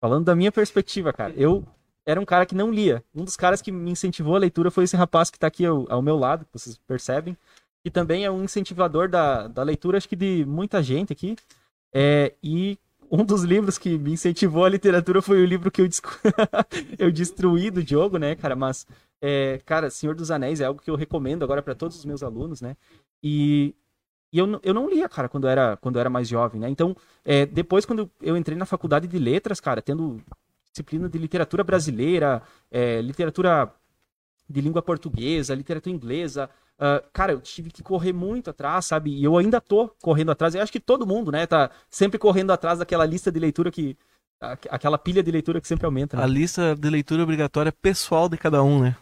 falando da minha perspectiva, cara, eu era um cara que não lia. Um dos caras que me incentivou a leitura foi esse rapaz que está aqui ao, ao meu lado, vocês percebem que também é um incentivador da, da leitura, acho que de muita gente aqui. É, e um dos livros que me incentivou a literatura foi o livro que eu, eu destruí do Diogo, né, cara? Mas, é, cara, Senhor dos Anéis é algo que eu recomendo agora para todos os meus alunos, né? E, e eu, eu não lia, cara, quando eu era, quando era mais jovem, né? Então, é, depois, quando eu entrei na faculdade de letras, cara, tendo disciplina de literatura brasileira, é, literatura de língua portuguesa, literatura inglesa, Uh, cara, eu tive que correr muito atrás, sabe? E eu ainda tô correndo atrás. Eu acho que todo mundo, né, tá sempre correndo atrás daquela lista de leitura que. aquela pilha de leitura que sempre aumenta. Né? A lista de leitura obrigatória pessoal de cada um, né?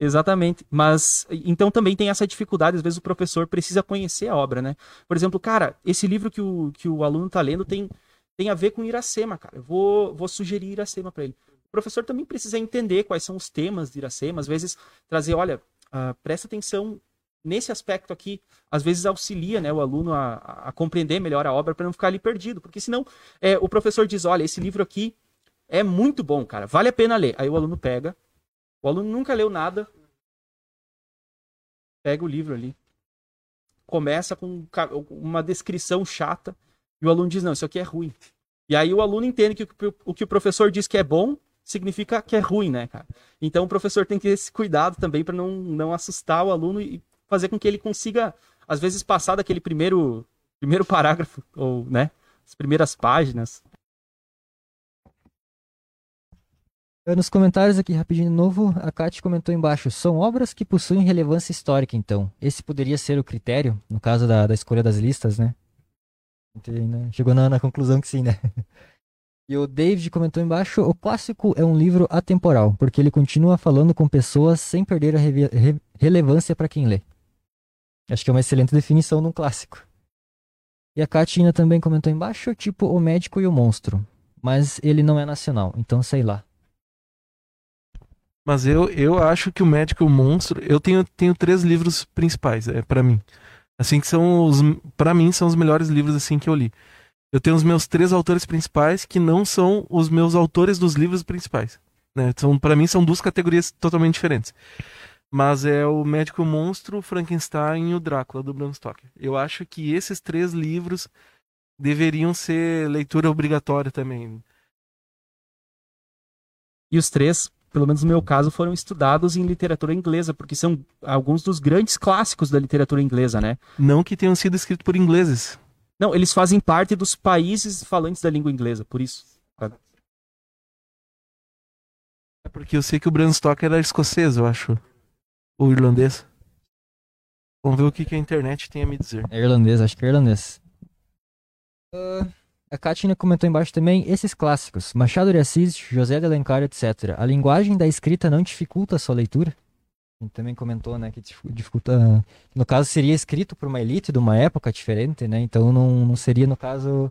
Exatamente. Mas então também tem essa dificuldade, às vezes o professor precisa conhecer a obra, né? Por exemplo, cara, esse livro que o, que o aluno tá lendo tem, tem a ver com Iracema, cara. Eu vou, vou sugerir Iracema para ele. O professor também precisa entender quais são os temas de Iracema, às vezes trazer, olha, uh, presta atenção nesse aspecto aqui, às vezes auxilia né, o aluno a, a compreender melhor a obra para não ficar ali perdido. Porque senão é, o professor diz: olha, esse livro aqui é muito bom, cara, vale a pena ler. Aí o aluno pega, o aluno nunca leu nada, pega o livro ali, começa com uma descrição chata, e o aluno diz: não, isso aqui é ruim. E aí o aluno entende que o que o professor diz que é bom significa que é ruim, né, cara? Então o professor tem que ter esse cuidado também para não, não assustar o aluno e fazer com que ele consiga, às vezes, passar daquele primeiro, primeiro parágrafo, ou, né, as primeiras páginas. Nos comentários aqui, rapidinho de novo, a Kate comentou embaixo, são obras que possuem relevância histórica, então. Esse poderia ser o critério, no caso da, da escolha das listas, né? Chegou na, na conclusão que sim, né? E o David comentou embaixo: o clássico é um livro atemporal, porque ele continua falando com pessoas sem perder a re re relevância para quem lê. Acho que é uma excelente definição de um clássico. E a Katina também comentou embaixo: tipo O Médico e o Monstro. Mas ele não é nacional, então sei lá. Mas eu, eu acho que o Médico e o Monstro. Eu tenho, tenho três livros principais, é para mim. Assim que são os. para mim, são os melhores livros assim que eu li eu tenho os meus três autores principais que não são os meus autores dos livros principais. Né? São, para mim são duas categorias totalmente diferentes. Mas é o Médico Monstro, o Frankenstein e o Drácula do Bram Stoker. Eu acho que esses três livros deveriam ser leitura obrigatória também. E os três, pelo menos no meu caso, foram estudados em literatura inglesa, porque são alguns dos grandes clássicos da literatura inglesa, né? Não que tenham sido escritos por ingleses. Não, eles fazem parte dos países falantes da língua inglesa, por isso. É porque eu sei que o Bram Stoker era escocês, eu acho. Ou irlandês. Vamos ver o que, que a internet tem a me dizer. É irlandês, acho que é irlandês. Uh, a Katina comentou embaixo também esses clássicos: Machado de Assis, José de Alencar, etc. A linguagem da escrita não dificulta a sua leitura? Também comentou, né, que dificulta, no caso seria escrito por uma elite de uma época diferente, né? Então não, não seria no caso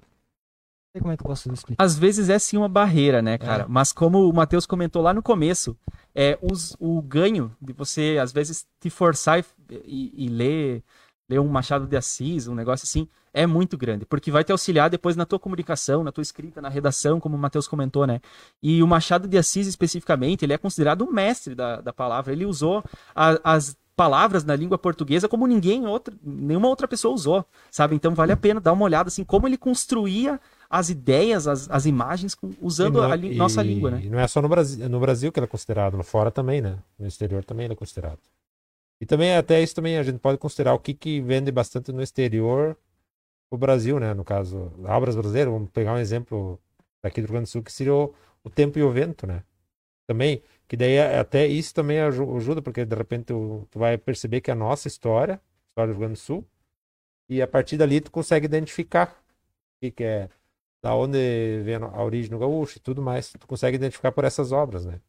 não sei como é que eu posso explicar. Às vezes é sim uma barreira, né, cara? É. Mas como o Matheus comentou lá no começo, é os, o ganho de você às vezes te forçar e, e, e ler ler um Machado de Assis, um negócio assim, é muito grande, porque vai te auxiliar depois na tua comunicação, na tua escrita, na redação, como o Matheus comentou, né? E o Machado de Assis, especificamente, ele é considerado o mestre da, da palavra. Ele usou a, as palavras na língua portuguesa como ninguém outra, nenhuma outra pessoa usou, sabe? Então vale a pena dar uma olhada assim como ele construía as ideias, as, as imagens usando não, a li, nossa língua, né? E não é só no Brasil, no Brasil que ele é considerado, no fora também, né? No exterior também ele é considerado. E também, até isso também, a gente pode considerar o que, que vende bastante no exterior, o Brasil, né? No caso, obras brasileiras, vamos pegar um exemplo daqui do Rio Grande do Sul, que seria o, o Tempo e o Vento, né? Também, que daí é, até isso também ajuda, porque de repente tu, tu vai perceber que a nossa história, a história do Rio Grande do Sul, e a partir dali tu consegue identificar o que, que é, da onde vem a origem do gaúcho e tudo mais. Tu consegue identificar por essas obras, né?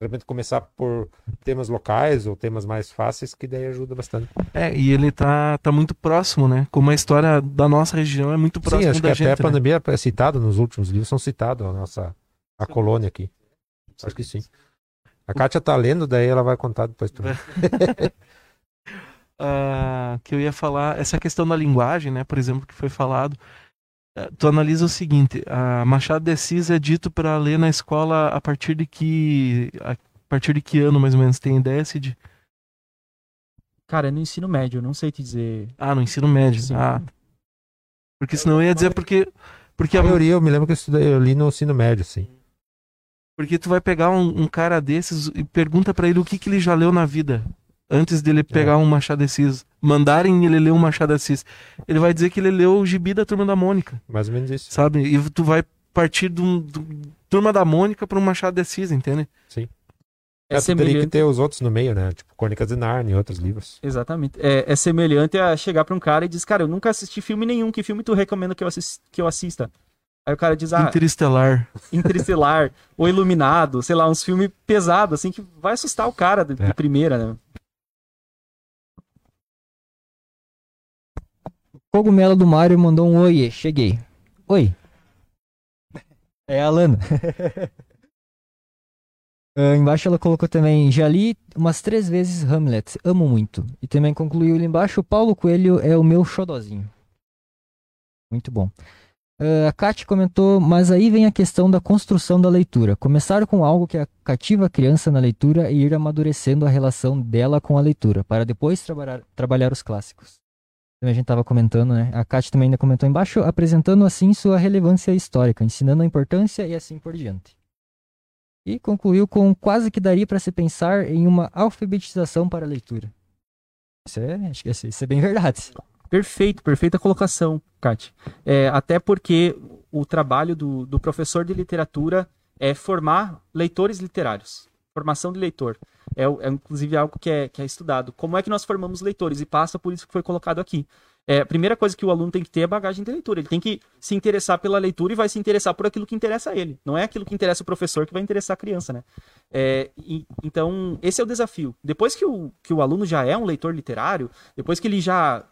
De repente começar por temas locais ou temas mais fáceis, que daí ajuda bastante. É, e ele tá, tá muito próximo, né? Como a história da nossa região é muito próxima Sim, acho da que gente, até a né? pandemia é citado nos últimos livros, são citados a nossa a colônia aqui. Acho que sim. A Kátia tá lendo, daí ela vai contar depois também. uh, que eu ia falar, essa questão da linguagem, né? Por exemplo, que foi falado. É, tu analisa o seguinte, a Machado de Assis é dito para ler na escola a partir de que a partir de que ano mais ou menos tem ideia, Cid? Cara, é no ensino médio, eu não sei te dizer. Ah, no ensino médio. Sim. Ah. Porque senão eu ia dizer porque porque a maioria eu me lembro que eu, estudei, eu li no ensino médio, sim. Porque tu vai pegar um, um cara desses e pergunta para ele o que que ele já leu na vida antes dele pegar é. um Machado de Assis, mandarem ele ler um Machado de Assis, ele vai dizer que ele leu o Gibi da Turma da Mônica. Mais ou menos isso. Sabe? E tu vai partir do, Turma da Mônica para um Machado de Assis, entende? Sim. É, é teria que ter os outros no meio, né? Tipo Crônicas de Narnia e outros livros. Exatamente. É, é semelhante a chegar para um cara e dizer, cara, eu nunca assisti filme nenhum, que filme tu recomenda que eu, assist, que eu assista? Aí o cara diz, ah... Interestelar. Interestelar, ou Iluminado, sei lá, uns filmes pesados, assim, que vai assustar o cara de, é. de primeira, né? Cogumelo do Mario mandou um oiê, cheguei. Oi. É a Lana. Ah, embaixo ela colocou também, já li umas três vezes Hamlet, amo muito. E também concluiu ali embaixo, Paulo Coelho é o meu xodozinho. Muito bom. Ah, a Kate comentou, mas aí vem a questão da construção da leitura. Começar com algo que cativa a criança na leitura e ir amadurecendo a relação dela com a leitura, para depois trabalhar, trabalhar os clássicos. A gente estava comentando, né? A Kate também ainda comentou embaixo, apresentando assim sua relevância histórica, ensinando a importância e assim por diante. E concluiu com quase que daria para se pensar em uma alfabetização para a leitura. Isso é, acho que isso é bem verdade. Perfeito, perfeita colocação, Kate. É, até porque o trabalho do, do professor de literatura é formar leitores literários. Formação de leitor. É, é inclusive algo que é, que é estudado. Como é que nós formamos leitores? E passa por isso que foi colocado aqui. É, a primeira coisa que o aluno tem que ter é bagagem de leitura. Ele tem que se interessar pela leitura e vai se interessar por aquilo que interessa a ele. Não é aquilo que interessa o professor que vai interessar a criança, né? É, e, então, esse é o desafio. Depois que o, que o aluno já é um leitor literário, depois que ele já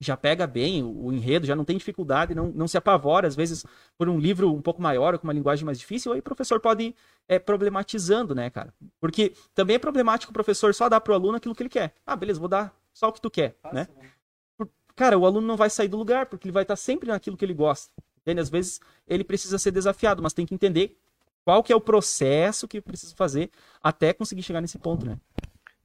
já pega bem o, o enredo, já não tem dificuldade, não, não se apavora, às vezes, por um livro um pouco maior ou com uma linguagem mais difícil, aí o professor pode ir é, problematizando, né, cara? Porque também é problemático o professor só dar pro aluno aquilo que ele quer. Ah, beleza, vou dar só o que tu quer, né? cara, o aluno não vai sair do lugar, porque ele vai estar sempre naquilo que ele gosta. Entende? Às vezes ele precisa ser desafiado, mas tem que entender qual que é o processo que precisa fazer até conseguir chegar nesse ponto, né?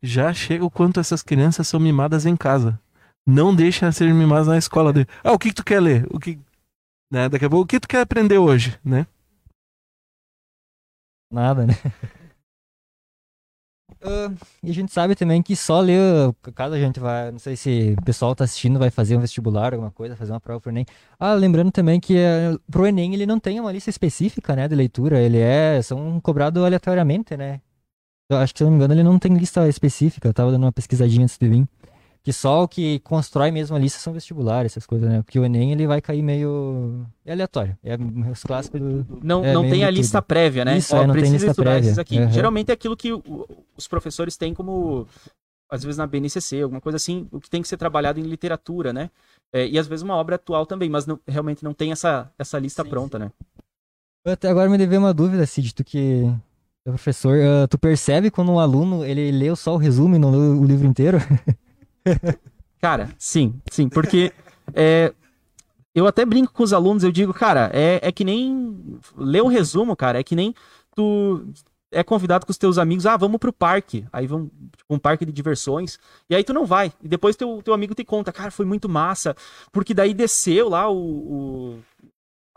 Já chega o quanto essas crianças são mimadas em casa. Não deixa ser mimadas na escola dele. Ah, o que, que tu quer ler? O que, né? Daqui a pouco, o que tu quer aprender hoje, né? Nada, né? Uh, e a gente sabe também que só ler, caso a gente vai, não sei se o pessoal tá assistindo, vai fazer um vestibular, alguma coisa, fazer uma prova pro Enem. Ah, lembrando também que uh, pro Enem ele não tem uma lista específica, né, de leitura, ele é, são cobrados aleatoriamente, né. Eu acho que, se eu não me engano, ele não tem lista específica, eu tava dando uma pesquisadinha antes de vir que só o que constrói mesmo a lista são vestibulares, essas coisas, né? Porque o Enem ele vai cair meio é aleatório. É os clássicos do Não, é não tem a lista prévia, né? Isso, Ó, é, não tem lista prévia. aqui. Uhum. Geralmente é aquilo que os professores têm como às vezes na BNCC, alguma coisa assim, o que tem que ser trabalhado em literatura, né? É, e às vezes uma obra atual também, mas não, realmente não tem essa, essa lista sim, pronta, sim. né? Até agora me deveu uma dúvida, Cid, tu que é professor, uh, tu percebe quando um aluno ele leu só o resumo e não leu o livro inteiro? Cara, sim, sim, porque é, eu até brinco com os alunos, eu digo, cara, é, é que nem ler o resumo, cara, é que nem tu é convidado com os teus amigos, ah, vamos pro parque, aí vamos, tipo, um parque de diversões, e aí tu não vai, e depois teu, teu amigo te conta, cara, foi muito massa, porque daí desceu lá o, o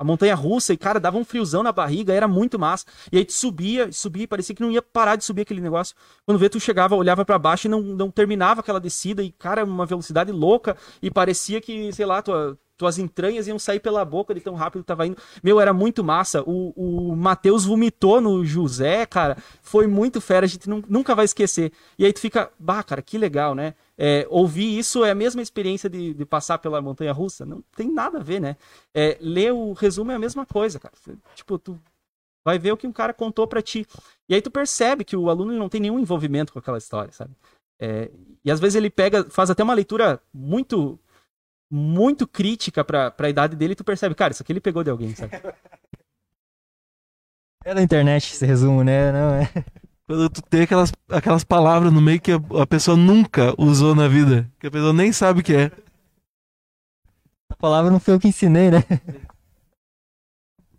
montanha russa e, cara, dava um friozão na barriga, era muito massa. E aí tu subia, subia, parecia que não ia parar de subir aquele negócio. Quando vê, tu chegava, olhava para baixo e não, não terminava aquela descida, e, cara, uma velocidade louca, e parecia que, sei lá, tua, tuas entranhas iam sair pela boca de tão rápido que tava indo. Meu, era muito massa. O, o Matheus vomitou no José, cara. Foi muito fera, a gente não, nunca vai esquecer. E aí tu fica, bah, cara, que legal, né? É, ouvir isso é a mesma experiência de, de, passar pela montanha russa? Não tem nada a ver, né? É, ler o resumo é a mesma coisa, cara. Tipo, tu vai ver o que um cara contou para ti. E aí tu percebe que o aluno não tem nenhum envolvimento com aquela história, sabe? É, e às vezes ele pega, faz até uma leitura muito muito crítica pra, pra idade dele e tu percebe, cara, isso aqui ele pegou de alguém, sabe? É da internet esse resumo, né? Não é. Quando tu tem aquelas, aquelas palavras no meio que a, a, pessoa nunca usou na vida, que a pessoa nem sabe o que é. A palavra não foi eu que ensinei, né?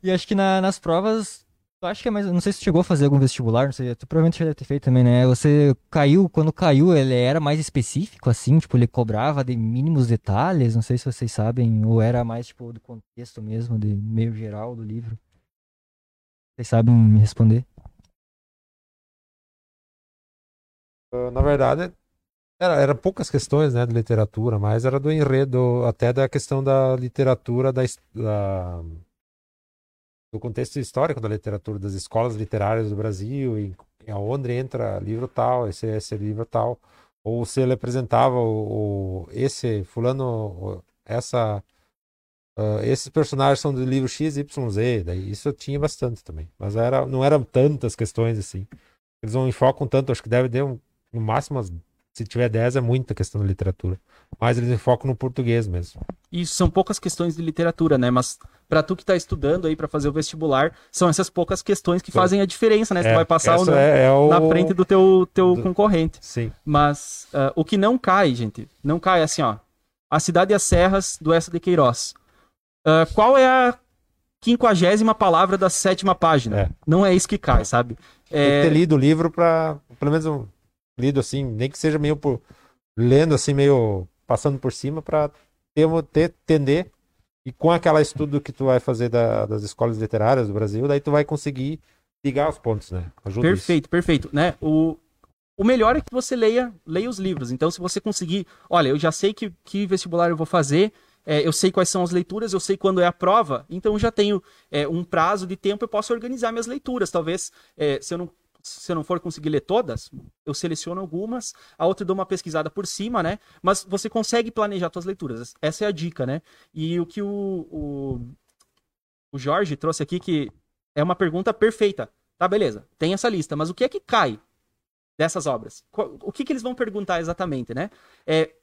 E acho que na, nas provas eu acho que é mais. Não sei se chegou a fazer algum vestibular, não sei. Tu provavelmente já deve ter feito também, né? Você caiu, quando caiu, ele era mais específico, assim, tipo, ele cobrava de mínimos detalhes, não sei se vocês sabem, ou era mais, tipo, do contexto mesmo, de meio geral do livro. Vocês sabem me responder? Uh, na verdade, era, era poucas questões, né, de literatura, mas era do enredo, até da questão da literatura, da, da do contexto histórico da literatura, das escolas literárias do Brasil, e aonde entra livro tal, esse, esse livro tal, ou se ele apresentava o, o esse fulano, essa uh, esses personagens são do livro X, Y, Z, daí isso tinha bastante também, mas era, não eram tantas questões assim. Eles não enfocam tanto, acho que deve ter um, no máximo se tiver 10 é muita questão da literatura. Mas eles enfocam no português mesmo. Isso, são poucas questões de literatura, né? Mas Pra tu que tá estudando aí pra fazer o vestibular, são essas poucas questões que fazem a diferença, né? Se tu É, vai passar ou não é- é o- na frente do teu, teu do- concorrente. Sim. Mas ah, o que não cai, gente, não cai assim, ó. A Cidade e as Serras, do Essa de Queiroz. Ah, qual é a quinquagésima palavra da sétima página? É. Não é isso que cai, sabe? Tem É, que ter lido o livro pra, pelo menos, um, lido assim, nem que seja meio por, lendo assim, meio passando por cima pra ter, ter, entender. E com aquela estudo que tu vai fazer da- das escolas literárias do Brasil, daí tu vai conseguir ligar os pontos, né? Ajuda isso. Perfeito, perfeito, né? O, o melhor é que você leia, leia os livros. Então, se você conseguir, olha, eu já sei que, que vestibular eu vou fazer, é, eu sei quais são as leituras, eu sei quando é a prova, então eu já tenho é, um prazo de tempo, eu posso organizar minhas leituras. Talvez, é, se eu não se eu não for conseguir ler todas, eu seleciono algumas, a outra dou uma pesquisada por cima, né? Mas você consegue planejar suas leituras. Essa é a dica, né? E o que o, o, o Jorge trouxe aqui, que é uma pergunta perfeita. Tá, beleza. Tem essa lista, mas o que é que cai dessas obras? O que, que eles vão perguntar exatamente, né? É,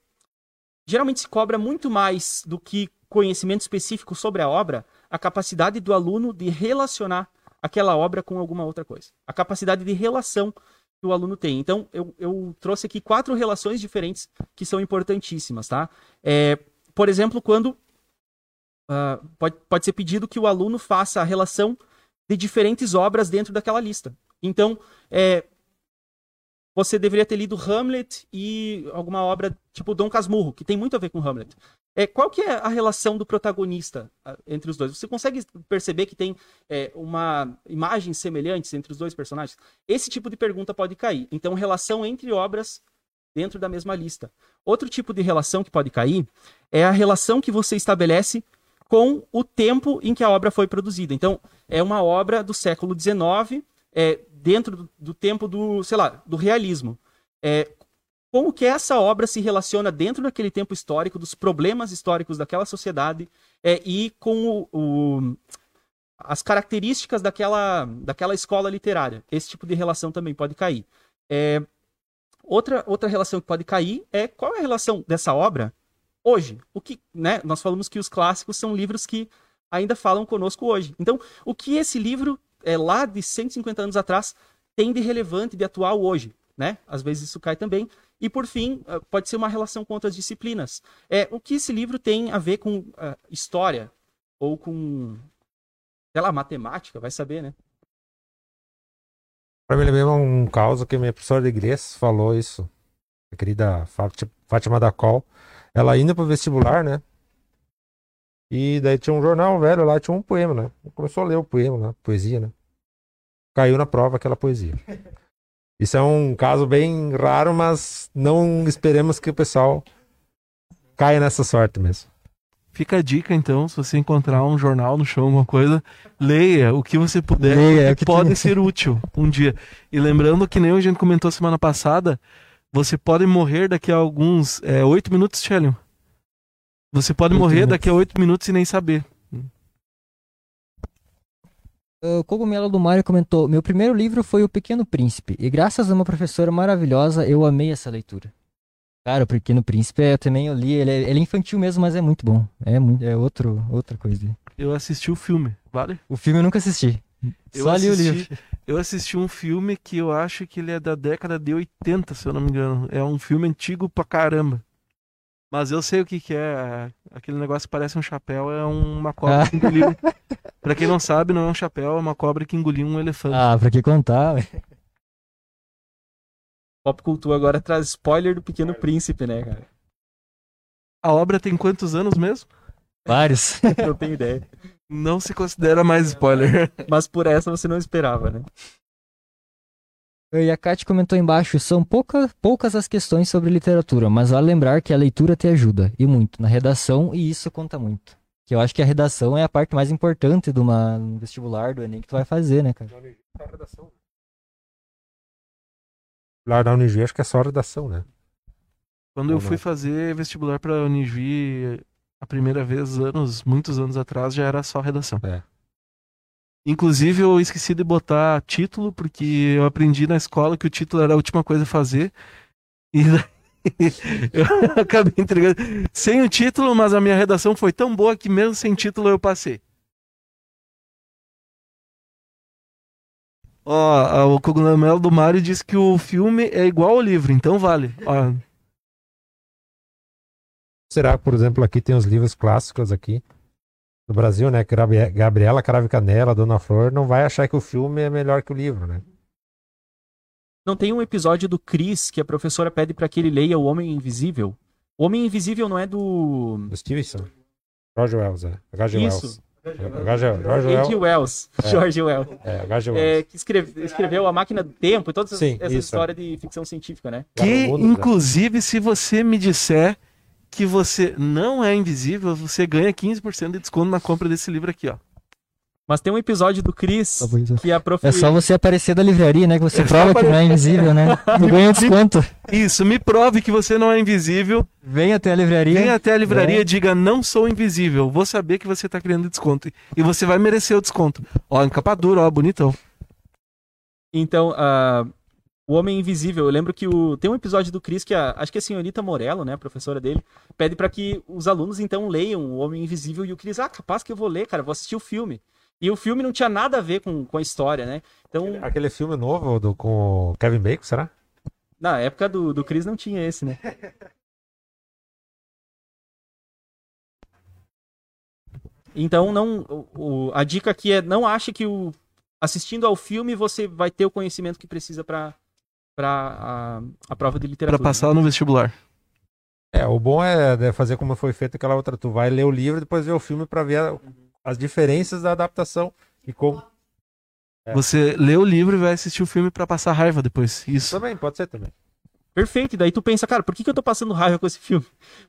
geralmente se cobra muito mais do que conhecimento específico sobre a obra, a capacidade do aluno de relacionar aquela obra com alguma outra coisa. A capacidade de relação que o aluno tem. Então, eu, eu trouxe aqui quatro relações diferentes que são importantíssimas, tá? É, por exemplo, quando ah, pode, pode ser pedido que o aluno faça a relação de diferentes obras dentro daquela lista. Então, é, você deveria ter lido Hamlet e alguma obra tipo Dom Casmurro, que tem muito a ver com Hamlet. É, qual que é a relação do protagonista entre os dois? Você consegue perceber que tem é, uma imagem semelhante entre os dois personagens? Esse tipo de pergunta pode cair. Então, relação entre obras dentro da mesma lista. Outro tipo de relação que pode cair é a relação que você estabelece com o tempo em que a obra foi produzida. Então, é uma obra do século XIX, é, dentro do, do tempo do, sei lá, do realismo. É, como que essa obra se relaciona dentro daquele tempo histórico, dos problemas históricos daquela sociedade é, e com o, o- as características daquela, daquela escola literária. Esse tipo de relação também pode cair. É, outra, outra relação que pode cair é qual é a relação dessa obra hoje. O que, né? Nós falamos que os clássicos são livros que ainda falam conosco hoje. Então, o que esse livro é lá de 150 anos atrás tem de relevante, de atual hoje, né? Às vezes isso cai também. E por fim, eh, pode ser uma relação com outras disciplinas. É o que esse livro tem a ver com ah, história ou com sei lá, matemática, vai saber, né? Pra me lembrar um caso que minha professora de inglês falou isso. A querida Fáti- Fátima da Col. Ela indo pro vestibular, né? E daí tinha um jornal velho lá, tinha um poema, né? Começou a ler o poema, né? Poesia, né? Caiu na prova aquela poesia. Isso é um caso bem raro, mas não esperemos que o pessoal caia nessa sorte mesmo. Fica a dica, então, se você encontrar um jornal no chão, alguma coisa, leia o que você puder, Leia, que pode tem. ser útil um dia. E lembrando que nem a gente comentou semana passada, você pode morrer daqui a alguns... É, oito minutos, Shelley? Você pode Oito morrer minutos. daqui a oito minutos e nem saber. O Cogumelo do Mário comentou: Meu primeiro livro foi O Pequeno Príncipe, e graças a uma professora maravilhosa, eu amei essa leitura. Cara, o Pequeno Príncipe eu também eu li, ele é, ele é infantil mesmo, mas é muito bom. É, muito, é outro, outra coisa. Eu assisti o filme, vale? O filme eu nunca assisti. Eu Só li o assisti- livro. Eu assisti um filme que eu acho que ele é da década de 80, se eu não me engano. É um filme antigo pra caramba. Mas eu sei o que que é. Aquele negócio que parece um chapéu, é uma cobra Ah. que engoliu. pra quem não sabe, não é um chapéu, é uma cobra que engoliu um elefante. Ah, pra que contar? ué? Pop Cultura agora traz spoiler do Pequeno Príncipe, né, cara? A obra tem quantos anos mesmo? Vários. Não tenho ideia. Não se considera mais spoiler. Mas por essa você não esperava, né? E a Kat comentou embaixo: são pouca, poucas as questões sobre literatura, mas vale lembrar que a leitura te ajuda, e muito, na redação, e isso conta muito. Que eu acho que a redação é a parte mais importante de uma um vestibular, do Enem que tu vai fazer, né, cara? Lá da Unijuí, acho que é só redação, né? Quando eu fui fazer vestibular pra Unijuí a primeira vez, anos, muitos anos atrás, já era só redação. É. Inclusive, eu esqueci de botar título, porque eu aprendi na escola que o título era a última coisa a fazer. E eu acabei entregando sem o título, mas a minha redação foi tão boa que, mesmo sem título, eu passei. Ó, o cogumelo do Mario diz que o filme é igual ao livro, então vale. Ó. Será que, por exemplo, aqui tem os livros clássicos aqui? No Brasil, né? Gabriela Crave Canela, Dona Flor, não vai achar que o filme é melhor que o livro, né? Não tem um episódio do Chris que a professora pede pra que ele leia O Homem Invisível? O Homem Invisível não é do. Do Stevenson. George Wells, é. H.G. Wells. H.G. Wells. Wells. É. George Wells. É, H.G. É, Wells. que escreve- escreveu A Máquina do Tempo e toda essa, Sim, essa isso, história de ficção científica, né? que, né? inclusive, se você me disser que você não é invisível, você ganha 15% de desconto na compra desse livro aqui, ó. Mas tem um episódio do Chris que a prof... É só você aparecer da livraria, né? Que você É prova que não é invisível, né? E ganha desconto. Isso, me prove que você não é invisível. Vem até a livraria. Vem até a livraria e diga não sou invisível. Vou saber que você tá querendo desconto. E você vai merecer o desconto. Ó, em capa dura, ó, bonitão. Então, ah, o Homem Invisível, eu lembro que o... tem um episódio do Chris que a... acho que a senhorita Morello, né, a professora dele, pede pra que os alunos então leiam o Homem Invisível e o Chris, ah, capaz que eu vou ler, cara, vou assistir o filme. E o filme não tinha nada a ver com, com a história, né? Então, Aquele filme novo do, com o Kevin Bacon, será? na época do, do Chris não tinha esse, né? Então, não, o- a dica aqui é não ache que o, assistindo ao filme você vai ter o conhecimento que precisa pra para a, a prova de literatura. né? passar no vestibular. É, o bom é né, fazer como foi feito aquela outra. Tu vai ler o livro e depois ver o filme pra ver a- as diferenças da adaptação. E como. É. Você lê o livro e vai assistir o filme pra passar raiva depois. Isso. Também, pode ser também. Perfeito, e daí tu pensa, cara, por que, que eu tô passando raiva com esse filme?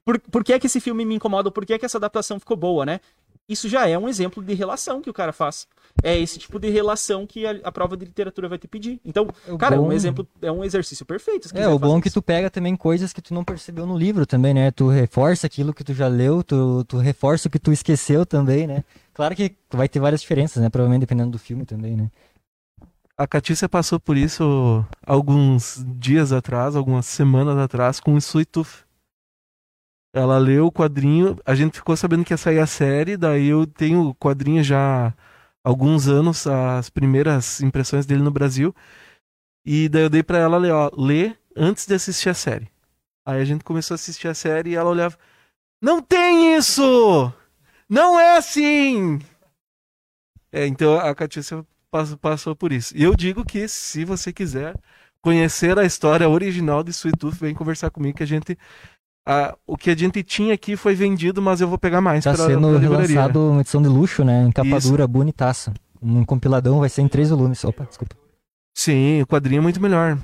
Por, por que é que esse filme me incomoda? Por que é que essa adaptação ficou boa, né? Isso já é um exemplo de relação que o cara faz. É esse tipo de relação que a, a prova de literatura vai te pedir. Então, O cara, bom- um exemplo, é um exercício perfeito. É, o bom é que tu pega também coisas que tu não percebeu no livro também, né? Tu reforça aquilo que tu já leu, tu, tu reforça o que tu esqueceu também, né? Claro que vai ter várias diferenças, né? Provavelmente dependendo do filme também, né? A Catícia passou por isso alguns dias atrás, algumas semanas atrás, com o Sweet Tooth. Ela leu o quadrinho, a gente ficou sabendo que ia sair a série, daí eu tenho o quadrinho já há alguns anos, as primeiras impressões dele no Brasil. E daí eu dei pra ela ler, ó, ler antes de assistir a série. Aí a gente começou a assistir a série e ela olhava: Não tem isso! Não é assim! É, então a Catícia pass- passou por isso. E eu digo que se você quiser conhecer a história original de Sweet Tooth, vem conversar comigo que a gente a- o que a gente tinha aqui foi vendido, mas eu vou pegar mais Tá pra, sendo pra relançado uma edição de luxo, né? Em capa Isso. dura, bonitaça. Um compiladão vai ser em três volumes. Opa, desculpa. Sim, o quadrinho é muito melhor.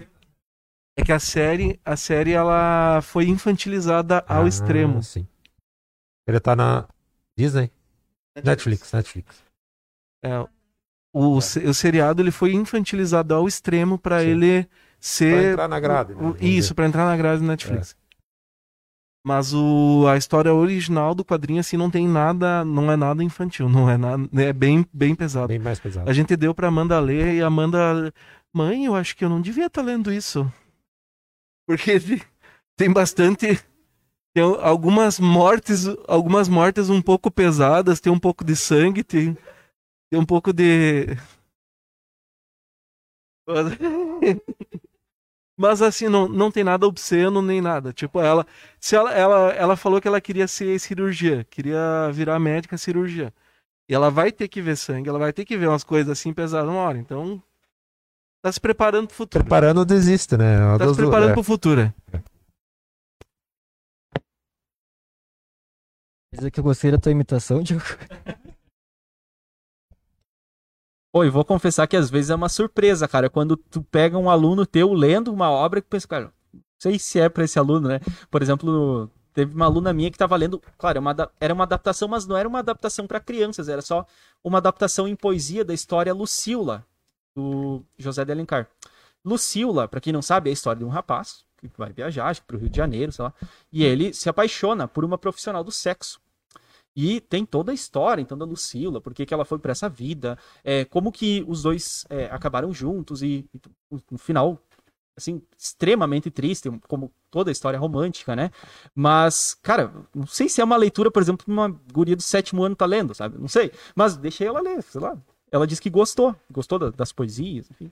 É que a série, a série ela foi infantilizada ao Ah, extremo. Sim. Ele tá na Disney? Netflix, Netflix. É, o, se- o seriado ele foi infantilizado ao extremo pra Sim. ele Pra ser entrar na grade. né? Isso, pra entrar na grade do Netflix. Mas o, a história original do quadrinho, assim, não tem nada, não é nada infantil, não é nada, é bem, bem pesado. Bem mais pesado. A gente deu pra Amanda ler e a Amanda, mãe, eu acho que eu não devia estar lendo isso. Porque te- tem bastante, tem algumas mortes, algumas mortes um pouco pesadas, tem um pouco de sangue, tem, tem um pouco de... Mas assim, não, não tem nada obsceno nem nada. Tipo, ela. Se ela, ela, ela falou que ela queria ser cirurgia, queria virar médica cirurgia. E ela vai ter que ver sangue, ela vai ter que ver umas coisas assim pesadas uma hora. Então. Tá se preparando pro futuro. Preparando desiste, né? É uma Tá se preparando é. pro futuro. é. Quer dizer que eu gostei da tua imitação, Diogo. Oi, vou confessar que às vezes é uma surpresa, cara, quando tu pega um aluno teu lendo uma obra que pensa, cara, não sei se é pra esse aluno, né? Por exemplo, teve uma aluna minha que tava lendo, claro, é uma era uma adaptação, mas não era uma adaptação pra crianças, era só uma adaptação em poesia da história Lucila, do José de Alencar. Lucila, pra quem não sabe, é a história de um rapaz que vai viajar, acho que pro Rio de Janeiro, sei lá, e ele se apaixona por uma profissional do sexo. E tem toda a história, então, da Lucila, por que ela foi pra essa vida, é, como que os dois é, acabaram juntos e, e no final, assim, extremamente triste, como toda a história romântica, né? Mas, cara, não sei se é uma leitura, por exemplo, uma guria do sétimo ano tá lendo, sabe? Não sei. Mas deixei ela ler, sei lá. ela disse que gostou, gostou da- das poesias, enfim.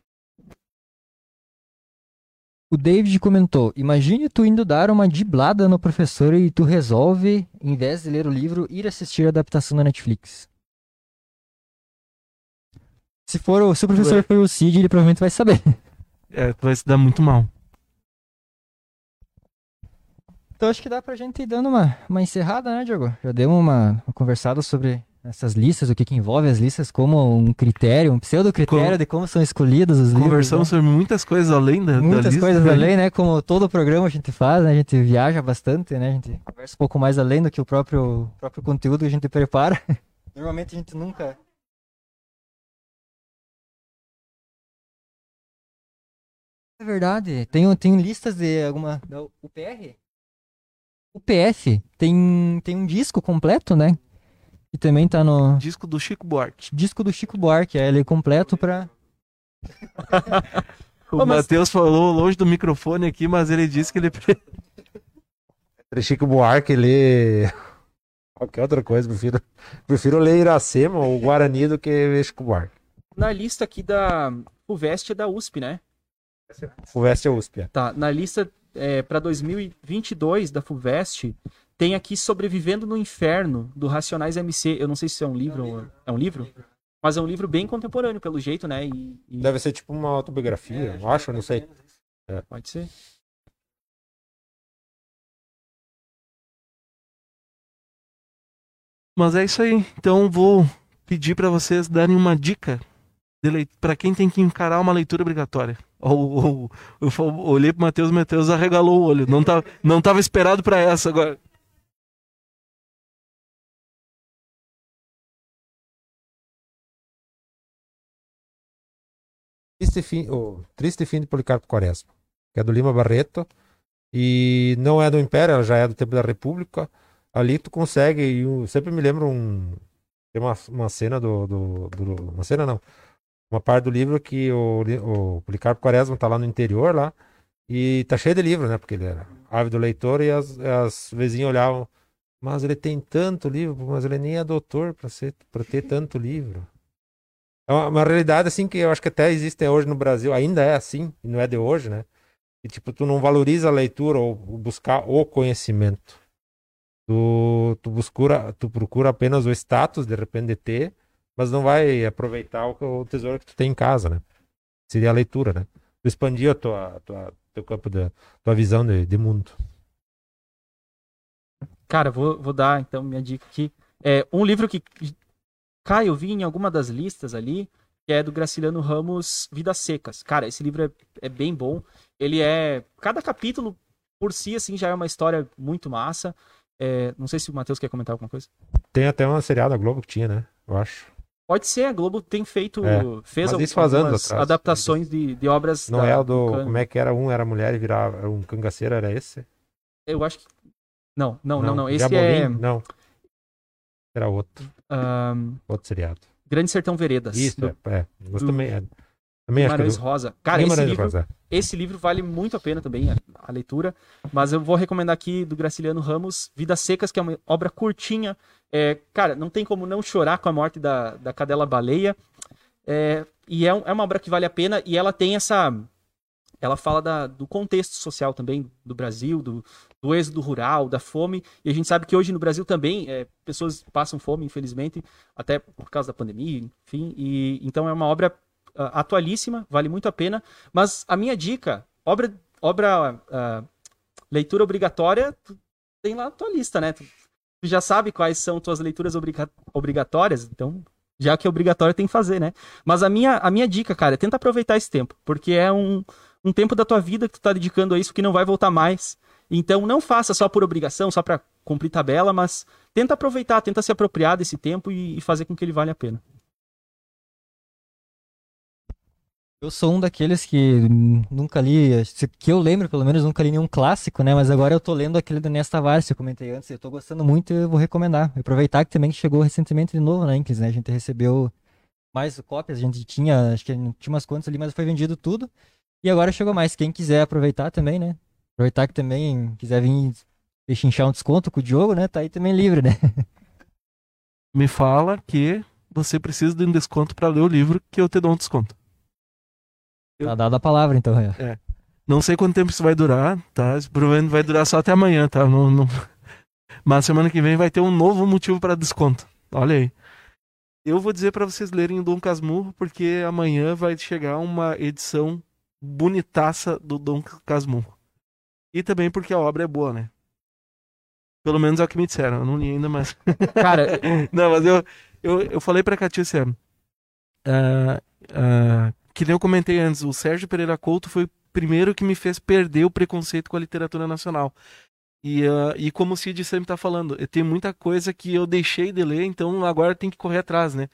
O David comentou: Imagine tu indo dar uma diblada no professor e tu resolve, em vez de ler o livro, ir assistir a adaptação da Netflix. Se, for, o- se o professor for o Cid, ele provavelmente vai saber. É, vai se dar muito mal. Então acho que dá pra gente ir dando uma, uma encerrada, né, Diogo? Já demos uma, uma conversada sobre essas listas, o que, que envolve as listas, como um critério, um pseudo-critério Com- de como são escolhidos os livros. Conversamos né? sobre muitas coisas além da, da Muitas lista, coisas né? além, né? Como todo programa a gente faz, né? A gente viaja bastante, né? A gente conversa um pouco mais além do que o próprio, próprio conteúdo que a gente prepara. Normalmente a gente nunca. É verdade. Tem, tem listas de alguma. da UPR? O PF tem, tem um disco completo, né? E também tá no Disco do Chico Buarque. disco do Chico Buarque. É ele é completo pra. O Ô, mas- Matheus falou longe do microfone aqui, mas ele disse que ele. Entre Chico Buarque ler qualquer outra coisa, prefiro, prefiro ler Iracema ou Guarani do que Chico Buarque. Na lista aqui da FUVEST é da USP, né? Fuveste é USP. é. Tá, na lista é, para 2022 da FUVEST, tem aqui Sobrevivendo no Inferno, do Racionais MC. Eu não sei se é um livro. ou- É um livro? Mas é um livro bem contemporâneo, pelo jeito, né? E, e Deve ser tipo uma autobiografia, eu acho, não sei. pode ser. Mas é isso aí. Então vou pedir pra vocês darem uma dica para quem tem que encarar uma leitura obrigatória. Ou, ou- eu olhei pro Matheus, Matheus arregalou o olho. Não tava, não tava esperado pra essa agora. Triste fim, o Triste Fim de Policarpo Quaresma, que é do Lima Barreto, e não é do Império, ela já é do tempo da República. Ali tu consegue, eu sempre me lembro um. Tem uma, uma cena do, do, do- Uma cena não. Uma parte do livro que o, o Policarpo Quaresma tá lá no interior lá, e tá cheio de livro, né? Porque ele era ávido leitor e as, as vizinhas olhavam. Mas ele tem tanto livro, mas ele nem é doutor para ser para ter tanto livro. É uma, uma realidade assim que eu acho que até existe hoje no Brasil, ainda é assim, e não é de hoje, né? E tipo, tu não valoriza a leitura ou buscar o conhecimento. Tu, tu, buscura, tu procura apenas o status, de repente, de ter, mas não vai aproveitar o, o tesouro que tu tem em casa, né? Seria a leitura, né? Tu expandir a tua, tua, teu campo de, tua visão de, de mundo. Cara, vou, vou dar então minha dica aqui. É um livro que, Caio, eu vi em alguma das listas ali, que é do Graciliano Ramos, Vidas Secas. Cara, esse livro é, é bem bom. Ele é. Cada capítulo por si, assim, já é uma história muito massa. É, não sei se o Matheus quer comentar alguma coisa. Tem até uma seriada Globo que tinha, né? Eu acho. Pode ser, a Globo tem feito. É, fez algumas adaptações de, de obras. Não da- é o do. cano. Como é que era? Um era mulher e virava um cangaceiro, era esse? Eu acho que. Não, não, não, não. Esse Diabolim? é. Não. Era outro. ahn, Outro seriado. Grande Sertão Veredas. Isso, do é. é. Mas do também é. Também acho que é do... Rosa. Cara, esse livro, Rosa, é. esse livro vale muito a pena também, a, leitura. Mas eu vou recomendar aqui do Graciliano Ramos, Vidas Secas, que é uma obra curtinha. É, cara, não tem como não chorar com a morte da, da cadela baleia. É, e é, é uma obra que vale a pena e ela tem essa. Ela fala da- do contexto social também do Brasil, do, do êxodo rural, da fome. E a gente sabe que hoje no Brasil também é, pessoas passam fome, infelizmente, até por causa da pandemia, enfim. E, então é uma obra ah, atualíssima, vale muito a pena. Mas a minha dica, obra, obra ah, leitura obrigatória, tem lá a tua lista, né? Tu, tu já sabe quais são tuas leituras obriga- obrigatórias, então já que é obrigatório tem que fazer, né? Mas a minha, a minha dica, cara, é tenta aproveitar esse tempo, porque é um, um tempo da tua vida que tu tá dedicando a isso que não vai voltar mais. Então não faça só por obrigação, só pra cumprir tabela, mas tenta aproveitar, tenta se apropriar desse tempo e, e fazer com que ele valha a pena. Eu sou um daqueles que nunca li, que eu lembro pelo menos, nunca li nenhum clássico, né? Mas agora eu tô lendo aquele do Nesta Tavares que eu comentei antes. Eu tô gostando muito e eu vou recomendar. Aproveitar que também chegou recentemente de novo na Inks, né? A gente recebeu mais cópias, a gente tinha, acho que tinha umas quantas ali, mas foi vendido tudo. E agora chegou mais. Quem quiser aproveitar também, né? Aproveitar que também quiser vir pechinchar um desconto com o Diogo, né? Tá aí também livre, né? Me fala que você precisa de um desconto para ler o livro, que eu te dou um desconto. Tá dada a palavra, então. É. Não sei quanto tempo isso vai durar, tá? Provavelmente vai durar só até amanhã, tá? Não, não... Mas semana que vem vai ter um novo motivo para desconto. Olha aí. Eu vou dizer para vocês lerem o Dom Casmurro, porque amanhã vai chegar uma edição bonitaça do Dom Casmurro. E também porque a obra é boa, né? Pelo menos é o que me disseram. Eu não li ainda, mas. Cara, não, mas eu, eu, eu falei pra Catícia. Uh, uh, que nem eu comentei antes, o Sérgio Pereira Couto foi o primeiro que me fez perder o preconceito com a literatura nacional. E, uh, e como o Cid sempre tá falando, tem muita coisa que eu deixei de ler, então agora tem que correr atrás, né?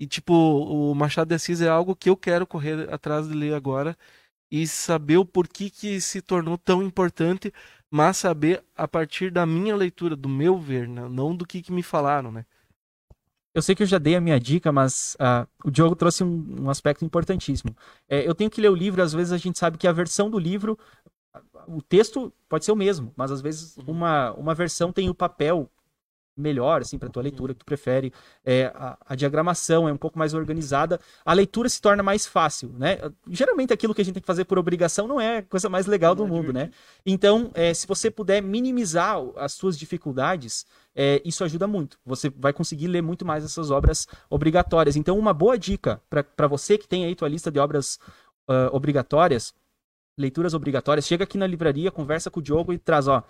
E tipo, o Machado de Assis é algo que eu quero correr atrás de ler agora e saber o porquê que se tornou tão importante, mas saber a partir da minha leitura, do meu ver, né? não do que, que me falaram, né? Eu sei que eu já dei a minha dica, mas uh, o Diogo trouxe um, um aspecto importantíssimo. É, eu tenho que ler o livro, às vezes a gente sabe que a versão do livro, o texto pode ser o mesmo, mas às vezes uma, uma versão tem o papel melhor, assim, para tua leitura que tu prefere. É, a, a, diagramação é um pouco mais organizada. A leitura se torna mais fácil, né? Geralmente aquilo que a gente tem que fazer por obrigação não é a coisa mais legal do é mundo, né? Então, é, se você puder minimizar as suas dificuldades, é, isso ajuda muito. Você vai conseguir ler muito mais essas obras obrigatórias. Então, uma boa dica para você que tem aí tua lista de obras uh, obrigatórias, leituras obrigatórias, chega aqui na livraria, conversa com o Diogo e traz, ó,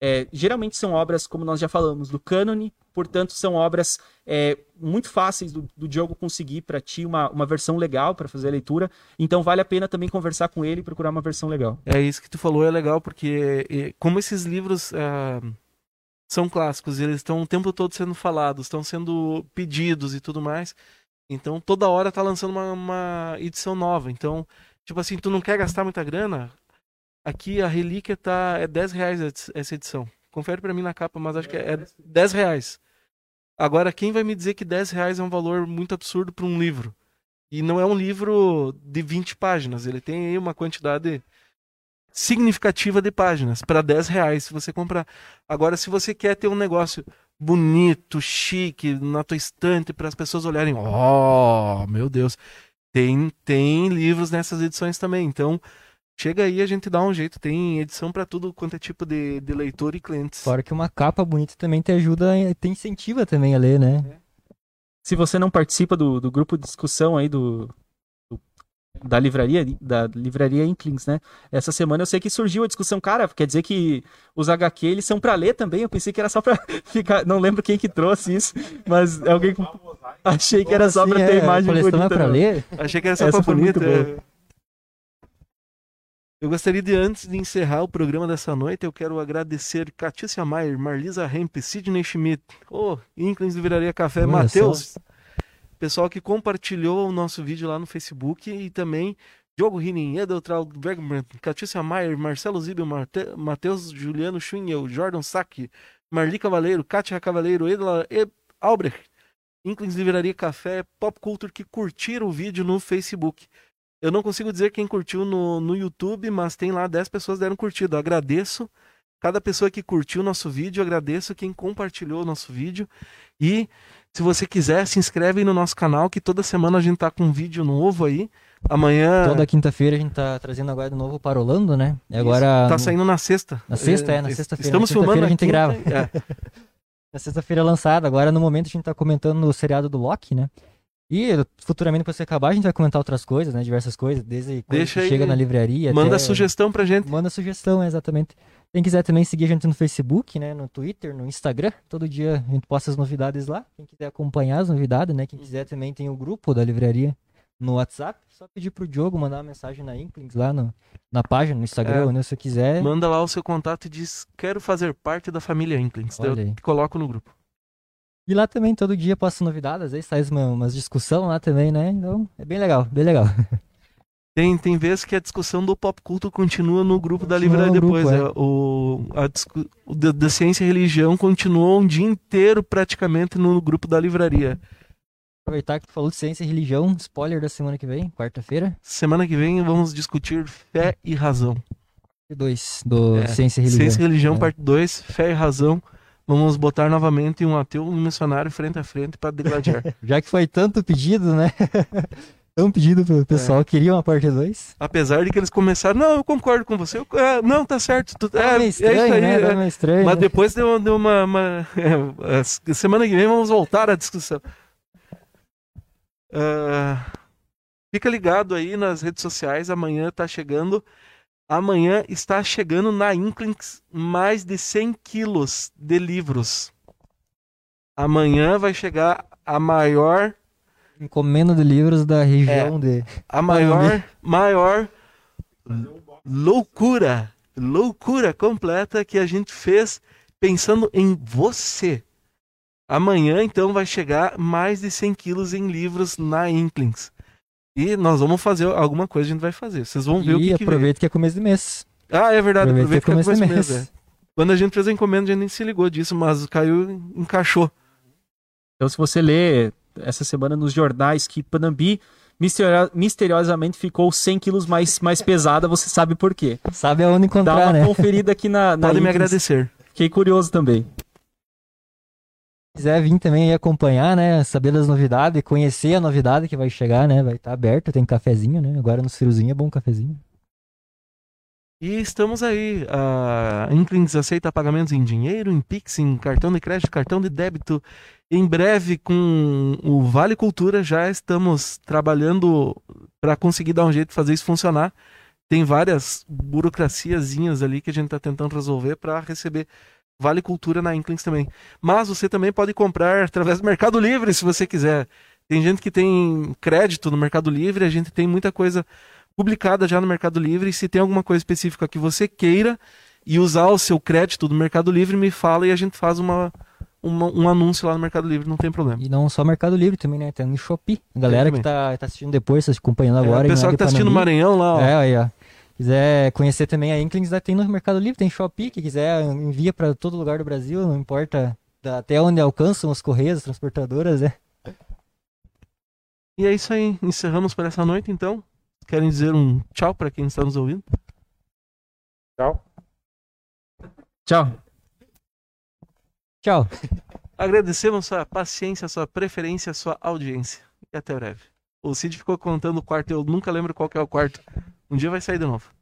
é, geralmente são obras, como nós já falamos, do cânone, portanto, são obras é, muito fáceis do, do Diogo conseguir para ti uma, uma versão legal para fazer a leitura. Então, vale a pena também conversar com ele e procurar uma versão legal. É isso que tu falou, é legal, porque como esses livros é, são clássicos, eles estão o tempo todo sendo falados, estão sendo pedidos e tudo mais. Então, toda hora tá lançando uma, uma edição nova. Então, tipo assim, tu não quer gastar muita grana? Aqui a relíquia tá. É 10 reais essa edição. Confere para mim na capa, mas acho que é 10 reais. Agora, quem vai me dizer que 10 reais é um valor muito absurdo para um livro? E não é um livro de 20 páginas. Ele tem aí uma quantidade significativa de páginas para 10 reais se você comprar. Agora, se você quer ter um negócio bonito, chique, na tua estante, para as pessoas olharem, oh, meu Deus, tem, tem livros nessas edições também. Então, Chega aí, a gente dá um jeito. Tem edição para tudo quanto é tipo de, de leitor e clientes. Fora que uma capa bonita também te ajuda, te incentiva também a ler, né? É. Se você não participa do, do grupo de discussão aí do, do, da livraria, da livraria Inklings, né? Essa semana eu sei que surgiu a discussão, cara, quer dizer que os HQ eles são para ler também? Eu pensei que era só para ficar, não lembro quem que trouxe isso, mas alguém achei que era só para ter é, imagem bonita. É pra ler? Achei que era só para bonita. Eu gostaria de, antes de encerrar o programa dessa noite, eu quero agradecer Catícia Maier, Marlisa Hemp, Sidney Schmidt, oh, Inklings Viraria Café, Matheus, pessoal que compartilhou o nosso vídeo lá no Facebook e também Diogo Rinin, Edeltraud Bergman, Catícia Maier, Marcelo Zibel, Matheus Juliano Schwingel, Jordan Sack, Marli Cavaleiro, Kátia Cavaleiro, Edla e Albrecht, Inklings Livraria Café, Pop Culture que curtiram o vídeo no Facebook. Eu não consigo dizer quem curtiu no, no YouTube, mas tem lá 10 pessoas deram curtido. Eu agradeço cada pessoa que curtiu o nosso vídeo, agradeço quem compartilhou o nosso vídeo. E se você quiser, se inscreve no nosso canal, que toda semana a gente tá com um vídeo novo aí. Amanhã. Toda quinta-feira a gente tá trazendo agora de novo para Orlando, né? E agora. Isso, tá saindo na sexta. Na sexta, é, é na sexta-feira. Estamos na filmando. a gente grava. É. na sexta-feira lançada. Agora, no momento, a gente tá comentando no seriado do Loki, né? E futuramente, quando você acabar, a gente vai comentar outras coisas, né? Diversas coisas, desde quando Deixa aí, chega na livraria. Manda até... sugestão pra gente. Manda sugestão, exatamente. Quem quiser também seguir a gente no Facebook, né? No Twitter, no Instagram. Todo dia a gente posta as novidades lá. Quem quiser acompanhar as novidades, né? Quem quiser também tem o grupo da livraria no WhatsApp. Só pedir pro Diogo mandar uma mensagem na Inklings lá no, na página, no Instagram, é, onde você quiser. Manda lá o seu contato e diz: Quero fazer parte da família Inklings. Eu coloco no grupo. E lá também todo dia posto novidades, aí sai uma, umas discussão lá também, né? Então é bem legal, bem legal. Tem, tem vezes que a discussão do pop culto continua no grupo continua da livraria depois. Grupo, é. é. O, a, o da, da, ciência e religião continuou um dia inteiro praticamente no grupo da livraria. Aproveitar que tu falou de ciência e religião, spoiler da semana que vem, quarta-feira. Semana que vem vamos discutir fé e razão. Parte 2 do é, Ciência e Religião. Ciência e Religião, é. parte 2, Fé e Razão Vamos botar novamente um ateu e um missionário frente a frente para degladiar. Já que foi tanto pedido, né? Tão pedido pelo É. pessoal, queria uma parte 2. Apesar de que eles começaram, não, eu concordo com você. eu- é, não, tá certo. tu- é, É, meio é estranho, isso aí. né? é. Era meio estranho. Mas né? depois deu, deu uma. uma- é, semana que vem vamos voltar à discussão. Ah, fica ligado aí nas redes sociais. Amanhã tá chegando. Amanhã está chegando na Inklings mais de 100 quilos de livros. Amanhã vai chegar a maior Encomenda de livros da É. região de. a maior, maior loucura, loucura completa que a gente fez pensando em você. Amanhã, então, vai chegar mais de 100 quilos em livros na Inklings. E nós vamos fazer alguma coisa, a gente vai fazer. Vocês vão ver o E que, que vem. aproveita que é começo de mês. Ah, é verdade, Aproveita aproveita que é que é começo de começo mês. mesmo. é. Quando a gente fez a encomenda, a gente nem se ligou disso, mas caiu, encaixou. Então, se você lê essa semana nos jornais que Panambi misterio- misteriosamente ficou 100 quilos mais, mais pesada, você sabe por quê. Sabe aonde Dá encontrar, uma né? conferida aqui na, na Podem me Inklings. agradecer. Fiquei curioso também. Se quiser vir também e acompanhar, né? Saber das novidades, conhecer a novidade que vai chegar, né? Vai estar aberto, tem cafezinho, né? Agora no friozinho é bom cafezinho. E estamos aí. A Inklings aceita pagamentos em dinheiro, em Pix, em cartão de crédito, cartão de débito. Em breve, com o Vale Cultura, já estamos trabalhando para conseguir dar um jeito de fazer isso funcionar. Tem várias burocraciazinhas ali que a gente está tentando resolver para receber Vale Cultura na Inklings também. Mas você também pode comprar através do Mercado Livre, se você quiser. Tem gente que tem crédito no Mercado Livre, a gente tem muita coisa publicada já no Mercado Livre. E se tem alguma coisa específica que você queira e usar o seu crédito do Mercado Livre, me fala e a gente faz uma, uma- um anúncio lá no Mercado Livre, não tem problema. E não só Mercado Livre também, né? Tem no Shopee. A galera que tá, tá assistindo depois, tá acompanhando agora. É, o pessoal que tá assistindo o Maranhão lá, ó, É, aí, ó. Quiser conhecer também a Inklings, tem no Mercado Livre, tem Shopee, que quiser envia para todo lugar do Brasil, não importa até onde alcançam os correios, as transportadoras, né? E é isso aí, encerramos por essa noite então. Querem dizer um tchau para quem está nos ouvindo? Tchau. Tchau. Tchau. Agradecemos sua paciência, sua preferência, sua audiência. E até breve. O Cid ficou contando o quarto, eu nunca lembro qual que é o quarto. Um dia vai sair de novo.